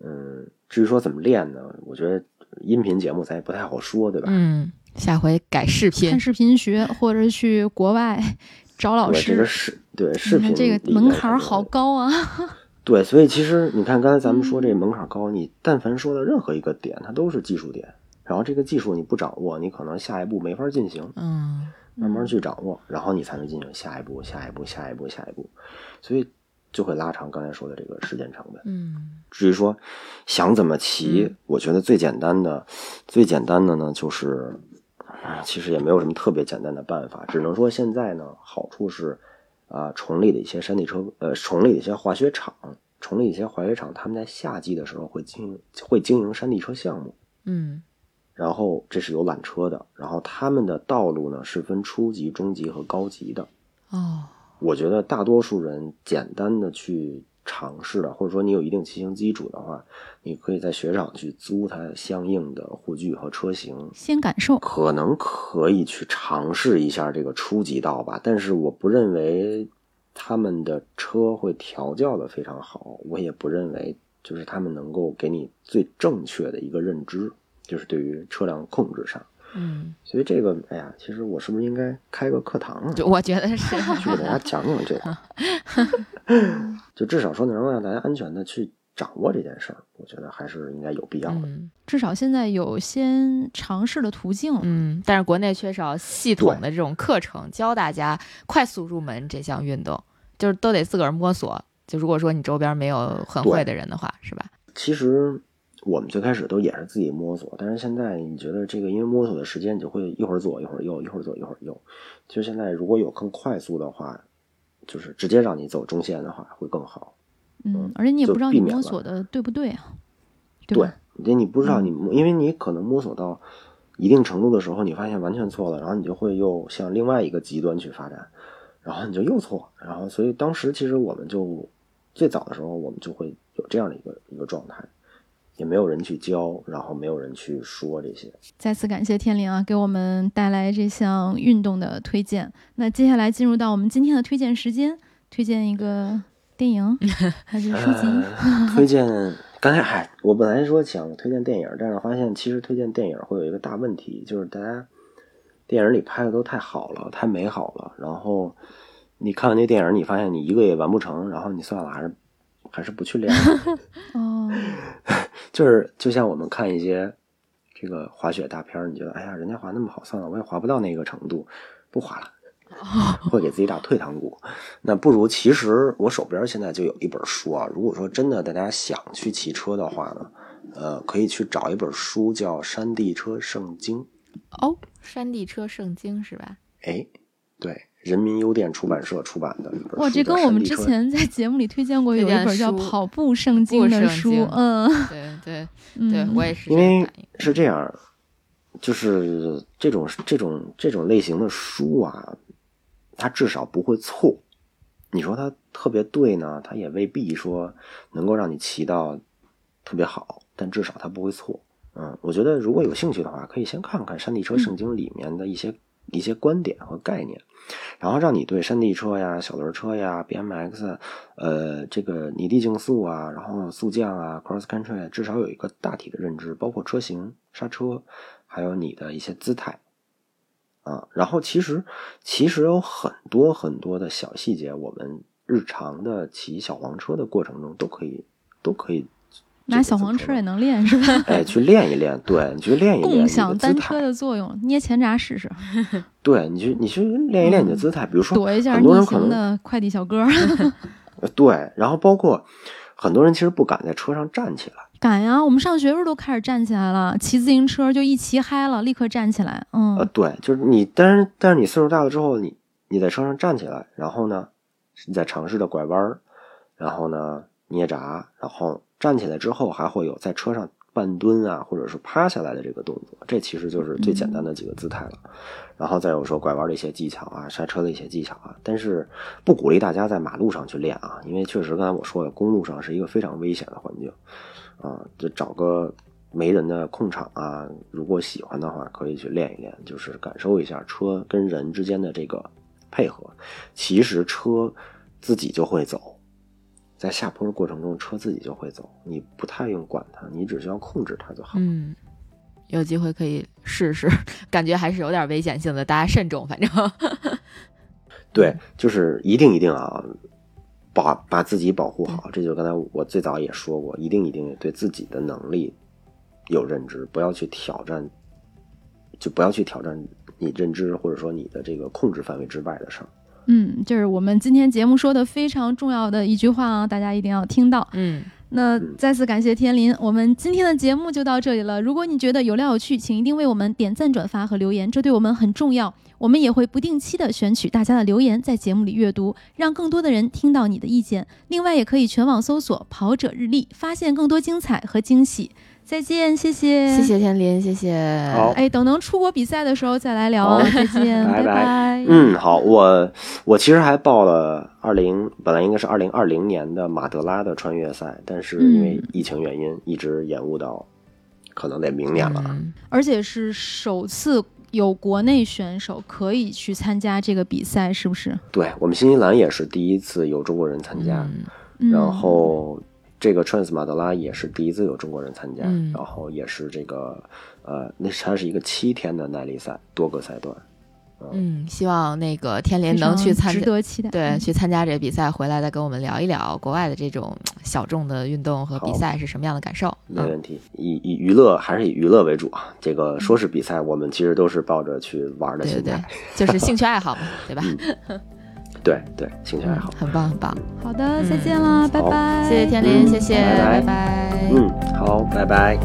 嗯，至于说怎么练呢？我觉得音频节目咱也不太好说，对吧？嗯，下回改视频看，视频学，或者去国外 找老师，这个师。视对视频这个门槛好高啊！对，所以其实你看，刚才咱们说这嗯门槛高，你但凡说的任何一个点，它都是技术点。然后这个技术你不掌握，你可能下一步没法进行，嗯慢慢去掌握，然后你才能进行下一步、下一步、下一步、下一步，所以就会拉长刚才说的这个时间成本。嗯至于说想怎么骑，嗯我觉得最简单的、最简单的呢，就是啊，其实也没有什么特别简单的办法，只能说现在呢，好处是啊，崇礼的一些山地车，呃，崇礼的一些滑雪场，崇礼一些滑雪场，他们在夏季的时候会经营会经营山地车项目。嗯然后这是有缆车的，然后他们的道路呢是分初级、中级和高级的。哦我觉得大多数人简单的去尝试的，或者说你有一定骑行基础的话，你可以在雪场去租它相应的护具和车型，先感受，可能可以去尝试一下这个初级道吧。但是我不认为他们的车会调教的非常好，我也不认为就是他们能够给你最正确的一个认知，就是对于车辆控制上。嗯，所以这个，哎呀，其实我是不是应该开个课堂啊？就我觉得是，去给大家讲讲这个，就至少说能够让大家安全的去掌握这件事儿，我觉得还是应该有必要的。嗯至少现在有先尝试的途径。嗯，但是国内缺少系统的这种课程，教大家快速入门这项运动，就是都得自个儿摸索。就如果说你周边没有很会的人的话，是吧？其实我们最开始都也是自己摸索，但是现在你觉得这个，因为摸索的时间，你就会一会儿左一会儿右，一会儿左一会儿右。其实现在如果有更快速的话，就是直接让你走中线的话会更好。嗯，而且你也不知道摸索的对不对啊？对你你不知道你摸，因为你可能摸索到一定程度的时候，你发现完全错了，然后你就会又向另外一个极端去发展，然后你就又错，然后所以当时其实我们就最早的时候，我们就会有这样的一个一个状态，也没有人去教，然后没有人去说这些。再次感谢天灵啊，给我们带来这项运动的推荐。那接下来进入到我们今天的推荐时间，推荐一个电影还是书籍？呃、推荐刚才嗨，我本来说想推荐电影，但是发现其实推荐电影会有一个大问题，就是大家电影里拍的都太好了，太美好了，然后你看完那电影，你发现你一个也完不成，然后你算了，还是还是不去练了。哦，就是就像我们看一些这个滑雪大片，你觉得哎呀，人家滑那么好，算了，我也滑不到那个程度，不滑了。会给自己打退堂鼓，那不如其实我手边现在就有一本书啊。如果说真的大家想去骑车的话呢，呃，可以去找一本书叫《山地车圣经》。哦，山地车圣经是吧？哎，对，人民邮电出版社出版的一本书。哇，这跟我们之前在节目里推荐过有一本叫《跑步圣经》的书，嗯，对对对，我也是。因为是这样，就是这种这种这种类型的书啊。它至少不会错，你说它特别对呢，它也未必说能够让你骑到特别好，但至少它不会错。嗯，我觉得如果有兴趣的话，可以先看看《山地车圣经》里面的一些、嗯、一些观点和概念，然后让你对山地车呀、小轮车呀、BMX，呃，这个拟地竞速啊，然后速降啊、cross country，至少有一个大体的认知，包括车型、刹车，还有你的一些姿态。啊，然后其实其实有很多很多的小细节，我们日常的骑小黄车的过程中都可以都可以拿小黄车也能练是吧？哎，去练一练，对你去练一练共享单车的作用，捏前闸试试。对你去你去练一练你的姿态，比如说躲一下逆行的快递小哥。对，然后包括很多人其实不敢在车上站起来。敢呀！我们上学时候都开始站起来了，骑自行车就一骑嗨了，立刻站起来。嗯，呃，对，就是你，但是但是你岁数大了之后，你你在车上站起来，然后呢，你再尝试着拐弯儿，然后呢捏闸，然后站起来之后还会有在车上半蹲啊，或者是趴下来的这个动作，这其实就是最简单的几个姿态了。然后再有说拐弯的一些技巧啊，刹车的一些技巧啊，但是不鼓励大家在马路上去练啊，因为确实刚才我说的，公路上是一个非常危险的环境。啊，就找个没人的空场啊，如果喜欢的话，可以去练一练，就是感受一下车跟人之间的这个配合。其实车自己就会走，在下坡的过程中，车自己就会走，你不太用管它，你只需要控制它就好。嗯，有机会可以试试，感觉还是有点危险性的，大家慎重，反正。对，就是一定一定啊。把把自己保护好，这就刚才我最早也说过，一定一定对自己的能力有认知，不要去挑战，就不要去挑战你认知或者说你的这个控制范围之外的事儿。嗯，就是我们今天节目说的非常重要的一句话啊，大家一定要听到。嗯，那再次感谢天林，我们今天的节目就到这里了。如果你觉得有料有趣，请一定为我们点赞、转发和留言，这对我们很重要。我们也会不定期的选取大家的留言，在节目里阅读，让更多的人听到你的意见。另外，也可以全网搜索“跑者日历”，发现更多精彩和惊喜。再见，谢谢，谢谢天林，谢谢。好，哎，等能出国比赛的时候再来聊啊！再见，拜拜。嗯，好，我我其实还报了二零，本来应该是二零二零年的马德拉的穿越赛，但是因为疫情原因，一直延误到可能得明年了。嗯、而且是首次。有国内选手可以去参加这个比赛，是不是？对我们新西兰也是第一次有中国人参加，然后这个 Trans 马德拉也是第一次有中国人参加，嗯然后也是这个呃，那它是一个七天的耐力赛，多个赛段。嗯，希望那个天林能去参加。值得期待。对，嗯去参加这个比赛，回来再跟我们聊一聊国外的这种小众的运动和比赛是什么样的感受。嗯没问题，以以娱乐还是以娱乐为主啊。这个说是比赛，我们其实都是抱着去玩的对对对心态。，就是兴趣爱好嘛，对吧？对对，兴趣爱好。很棒很棒，好的，再见了，拜拜。谢谢天林，嗯谢谢，拜拜拜拜。嗯，好，拜拜。